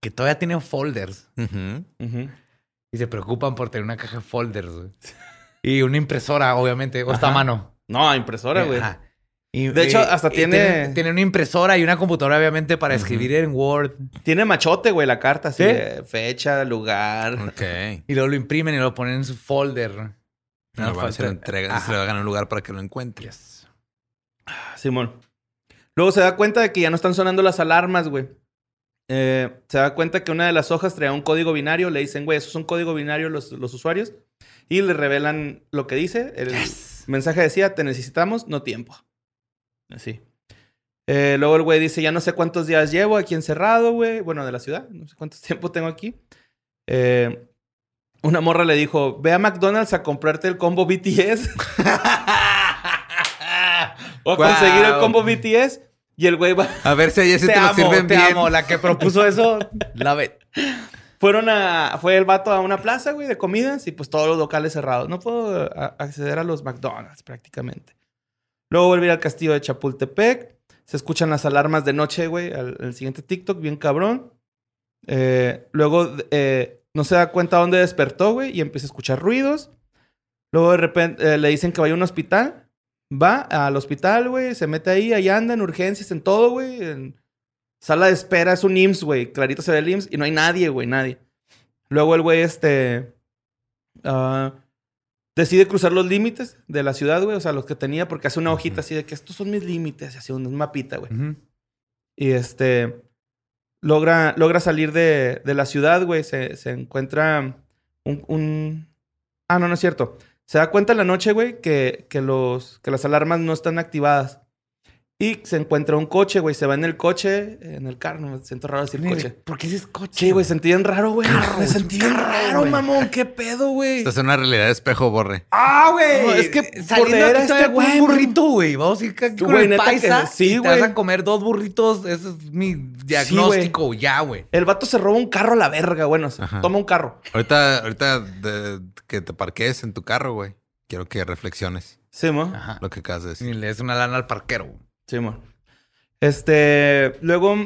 que todavía tienen folders y se preocupan por tener una caja de folders, güey. Y una impresora, obviamente, o está a Ajá. mano. No, impresora, güey. Y- De hecho, hasta tiene- Tiene una impresora y una computadora, obviamente, para escribir en Word. Tiene machote, güey, la carta. Así ¿Sí? de fecha, lugar. Ok. Y luego lo imprimen y lo ponen en su folder. No, No, se lo falta- entrega, Ajá. se le va a un lugar para que lo encuentre. Yes. Simón. Luego se da cuenta de que ya no están sonando las alarmas, güey. Eh, se da cuenta que una de las hojas traía un código binario. Le dicen, güey, eso es un código binario los, los usuarios. Y le revelan lo que dice. El mensaje decía, te necesitamos, no tiempo. Así. Eh, luego el güey dice, ya no sé cuántos días llevo aquí encerrado, güey. Bueno, de la ciudad. No sé cuánto [LAUGHS] tiempo tengo aquí. Eh, una morra le dijo, ve a McDonald's a comprarte el combo BTS. [LAUGHS] o a conseguir el combo BTS. Y el güey va... A ver si ahí sí Te, te, lo amo, sirven te bien. amo. La que propuso eso, [LAUGHS] la ve. Fueron a... Fue el vato a una plaza, güey, de comidas. Y pues todos los locales cerrados. No puedo acceder a los McDonald's prácticamente. Luego volví al castillo de Chapultepec. Se escuchan las alarmas de noche, güey. Al siguiente TikTok, bien cabrón. Eh, luego eh, no se da cuenta dónde despertó, güey. Y empieza a escuchar ruidos. Luego de repente eh, le dicen que vaya a un hospital. Va al hospital, güey. Se mete ahí, ahí anda en urgencias, en todo, güey. En sala de espera, es un IMSS, güey. Clarito se ve el IMSS y no hay nadie, güey, nadie. Luego el güey, este. ah, decide cruzar los límites de la ciudad, güey. O sea, los que tenía, porque hace una hojita así de que estos son mis límites. Y así un mapita, güey. Y este. Logra, logra salir de, de la ciudad, güey. Se, se encuentra un, Ah, no, no es cierto. Se da cuenta en la noche, güey, que, que, los, que las alarmas no están activadas. Y se encuentra un coche, güey. Se va en el coche, en el carro. Me siento raro decir coche. ¿Por qué dices coche? Sí, güey, sentí bien raro, güey. Me sentí bien raro, güey. mamón. ¿Qué pedo, güey? Esta es una realidad de espejo, borre. ¡Ah, güey! No, es que por leer aquí a este güey, burrito, güey. Vamos a ir aquí con Güey, el neta que paisa. sí, y te vas güey. a comer dos burritos. Ese es mi diagnóstico ya, güey. El vato se roba un carro a la verga, bueno. se. Toma un carro. Ahorita, ahorita de- que te parquees en tu carro, güey. Quiero que reflexiones Sí, mo. Ajá. lo que acabas de Y decir. le des una lana al parquero. güey. Sí, mo. Este, luego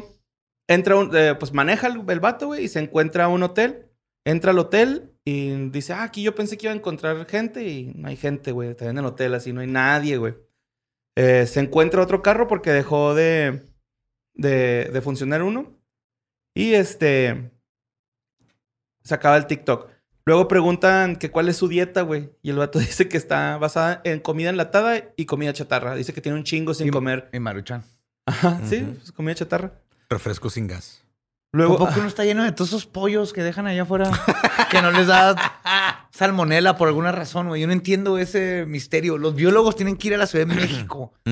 entra un, eh, pues maneja el, el vato, güey, y se encuentra un hotel. Entra al hotel y dice, ah, aquí yo pensé que iba a encontrar gente y no hay gente, güey. Está en el hotel, así no hay nadie, güey. Eh, se encuentra otro carro porque dejó de, de, de funcionar uno. Y este, se acaba el TikTok. Luego preguntan que cuál es su dieta, güey. Y el vato [LAUGHS] dice que está basada en comida enlatada y comida chatarra. Dice que tiene un chingo sin Y- comer. Y Maruchan. Ajá, sí, pues, comida chatarra. Refresco sin gas. Luego, ¿Por qué uno está lleno de todos esos pollos que dejan allá afuera? que no les da [LAUGHS] salmonela por alguna razón, güey. Yo no entiendo ese misterio. Los biólogos tienen que ir a la Ciudad de México. [CLEARS THROAT]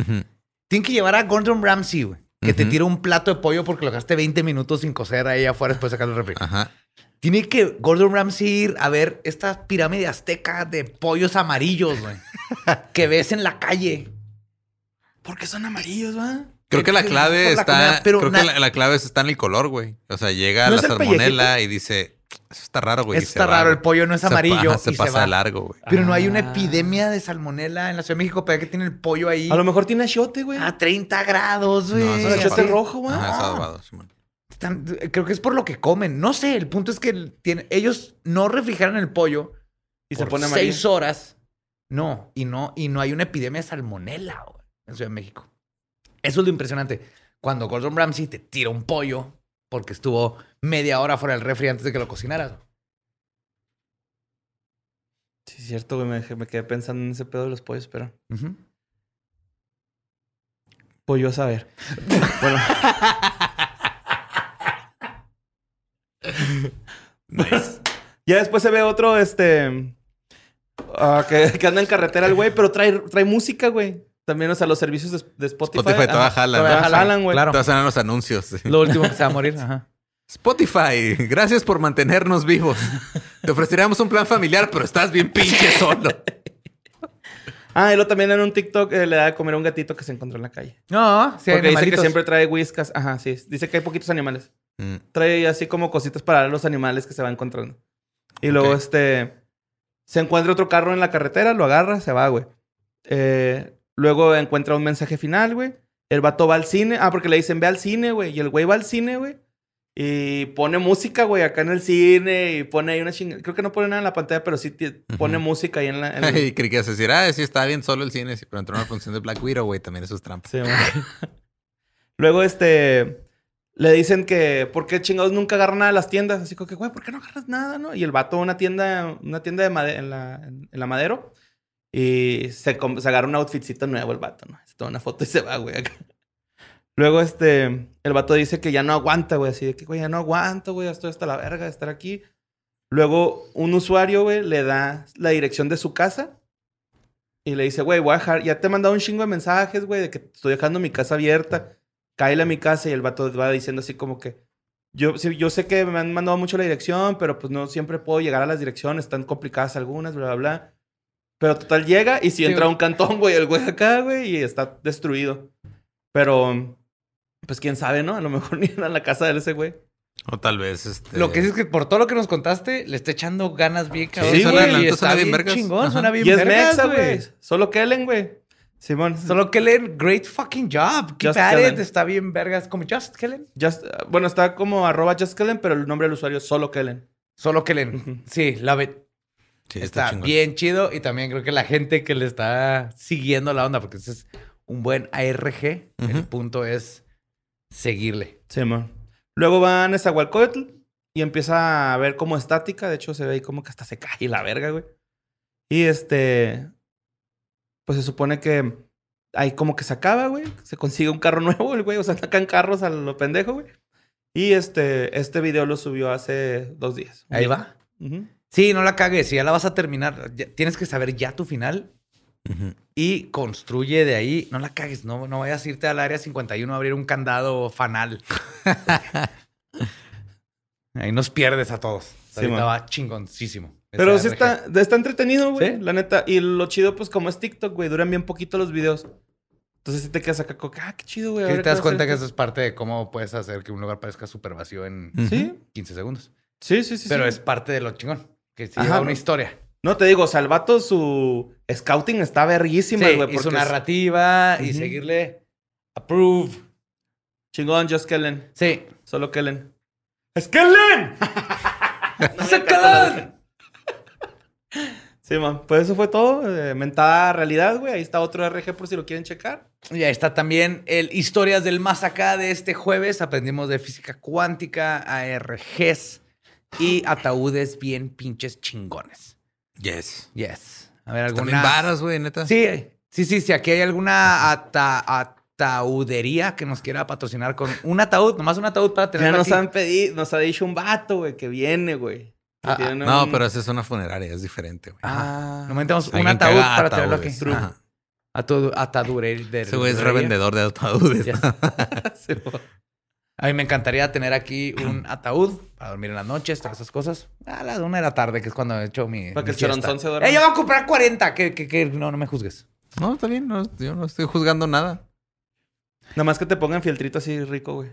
Tienen que llevar a Gordon Ramsay, güey. Que te tira un plato de pollo porque lo gaste 20 minutos sin cocer ahí afuera después de sacar el refri. Ajá. Tiene que Gordon Ramsay ir a ver esta pirámide azteca de pollos amarillos, güey. [LAUGHS] que ves en la calle. ¿por qué son amarillos, va? Creo que la clave la está. comida, pero creo que la, la clave está en el color, güey. O sea, llega ¿No la salmonela y dice, eso está raro, güey. Eso está raro, el pollo no es Se pa- amarillo [LAUGHS] Se, y se pasa va. largo, güey. Pero no hay una Ah. epidemia de salmonela en la Ciudad de México, pero que tiene el pollo ahí A lo mejor tiene achiote, güey. a 30 grados, güey. No, eso es achiote rojo, güey. Ajá, es adobado, Simón. Están- creo que es por lo que comen. No sé, el punto es que tiene- ellos no refrigeran el pollo Y y se por pone amarillo. seis horas. No, y no, y no hay una epidemia de salmonela güey, en Ciudad de México. Eso es lo impresionante. Cuando Gordon Ramsay te tira un pollo porque estuvo media hora fuera del refri antes de que lo cocinaras. Sí, es cierto, güey. Me, me quedé pensando en ese pedo de los pollos, pero... Ujú. Pollo a saber. [LAUGHS] bueno, [LAUGHS] ya después se ve otro, este... ah, que, que anda en carretera el güey, pero trae, trae música, güey. También, o sea, los servicios de, de Spotify. Spotify todavía ajá, jala, todavía jalan, güey. Claro. Todas eran los anuncios. sí. [LAUGHS] Lo último que se va a morir. Ajá. Spotify, gracias por mantenernos vivos. [LAUGHS] Te ofreceríamos un plan familiar, pero estás bien pinche solo. Ah, y luego también en un TikTok eh, le da de comer a un gatito que se encontró en la calle. No, sí, hay Porque dice que siempre trae whiskas. Ajá, sí. Dice que hay poquitos animales. Mm. Trae así como cositas para los animales que se va encontrando. Y luego, este... Se encuentra otro carro en la carretera, lo agarra, se va, güey. Eh, luego encuentra un mensaje final, güey. El vato va al cine. Ah, porque le dicen, ve al cine, güey. Y el güey va al cine, güey. Y pone música, güey, acá en el cine. Y pone ahí una chingada. Creo que no pone nada en la pantalla, pero sí pone música ahí en la... en [LAUGHS] el- Y creí que ibas a decir, ah, sí, está bien solo el cine, sí, pero entró una función de Black Widow, güey, también eso es trampa. Sí. [LAUGHS] Luego, este... Le dicen que... ¿Por qué chingados nunca agarran nada de las tiendas? Así como que, güey, ¿por qué no agarras nada, no? Y el vato una tienda... Una tienda de made- en, la, en, Madero. Y se, se agarra un outfitcito nuevo el vato, ¿no? Se toma una foto y se va, güey. Luego, este... El vato dice que ya no aguanta, güey. Así de que, güey, ya no aguanto, güey. Estoy hasta la verga de estar aquí. Luego, un usuario, güey, le da la dirección de su casa. Y le dice, güey, voy a dejar... Ya te he mandado un chingo de mensajes, güey, de que estoy dejando mi casa abierta. Cáele a mi casa y el vato va diciendo así como que... Yo, sí, yo sé que me han mandado mucho la dirección, pero pues no siempre puedo llegar a las direcciones. Están complicadas algunas, bla, bla, bla. Pero total llega y si Sí, entra a güey. un cantón, güey, el güey acá, güey, y está destruido. Pero... Pues quién sabe, ¿no? A lo mejor [LAUGHS] ni era la casa de ese güey. O tal vez, este... Lo que es que por todo lo que nos contaste, le está echando ganas bien cabrón. Sí, suena- güey, y está suena bien bien vergas. chingón, Ajá. suena bien Y es vergas, Mexa, güey. Solo Kellen, güey. Simón. Solo Kellen, great fucking job. Keep Just at Kellen. it. Está bien vergas. Como Just Kellen. Just, bueno, está como arroba Just Kellen, pero el nombre del usuario es solo Kellen. Solo Kellen. Sí, la ve. Sí, está bien chido. Y también creo que la gente que le está siguiendo la onda, porque ese es un buen ARG, el punto es seguirle. Simón. Luego va a Nezahualcóyotl y empieza a ver como estática. De hecho, se ve ahí como que hasta se cae la verga, güey. Y este... Pues se supone que ahí como que se acaba, güey. Se consigue un carro [LAUGHS] nuevo, el güey. O sea, sacan carros a lo pendejo, güey. Y este, este video lo subió hace dos días. Ahí va. Sí, no la cagues. Si ya la vas a terminar, ya- tienes que saber ya tu final y construye de ahí. No la cagues. No, no vayas a irte al área 51 a abrir un candado fanal. [LAUGHS] ahí nos pierdes a todos. Sí, va chingoncísimo. Pero sí está, está entretenido, güey. ¿Sí? La neta. Y lo chido, pues, como es TikTok, güey, duran bien poquito los videos. Entonces sí te quedas acá ah, qué chido, güey. Que te das cuenta que eso es parte de cómo puedes hacer que un lugar parezca súper vacío en. Sí, 15 segundos. sí, sí, sí. Pero sí. es parte de lo chingón. Que sí Ajá, lleva ¿no? una historia. No, te digo, o sea, el vato, su scouting está verguísima, Sí, güey. y su es narrativa y seguirle approve. Chingón, just Kellen. Sí. Solo Kellen. [LAUGHS] [LAUGHS] ¡Sácala! Sí, man. Pues eso fue todo. eh, mentada realidad, güey. Ahí está otro RG por si lo quieren checar. Y ahí está también el Historias del Más Acá de este jueves. Aprendimos de física cuántica, ARGs y ataúdes bien pinches chingones. Yes. Yes. A ver, alguna. varas, güey, neta. Sí, sí, sí. Si aquí hay alguna ata- ataudería que nos quiera patrocinar con un ataúd, nomás un ataúd para Ya tenerlo nos aquí. han pedido, nos ha dicho un vato, güey, que viene, güey. Que Ah, tiene No, un- pero esa es una funeraria, es diferente, güey. Ah. Nos metemos un que ataúd para tenerlo aquí. Atu- Atadure. de- Ese güey es revendedor de ataúdes. Yes. [LAUGHS] A mí me encantaría tener aquí un ataúd para dormir en las noches, todas esas cosas. A las una de la tarde, que es cuando he hecho mi. Para que mi el choronzón se duerma. ¡Eh, yo voy a comprar 40! Que, que, que- no, no me juzgues. No, está bien, no, yo no estoy juzgando nada. Nada más que te pongan fieltrito así rico, güey.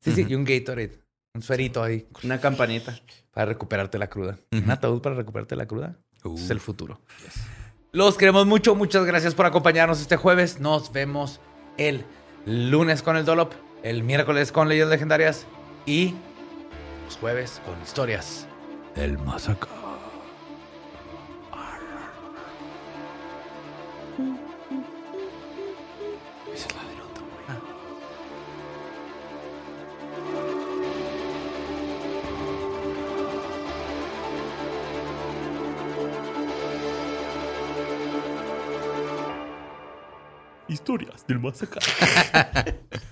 Sí, sí, y un Gatorade. Un suerito ahí Una campanita. para recuperarte la cruda. Un ataúd para recuperarte la cruda. Uh. Es el futuro. Los queremos mucho. Muchas gracias por acompañarnos este jueves. Nos vemos el lunes con el Dolop, el miércoles con Leyendas Legendarias y los jueves con historias del más Historias del más acá. [LAUGHS]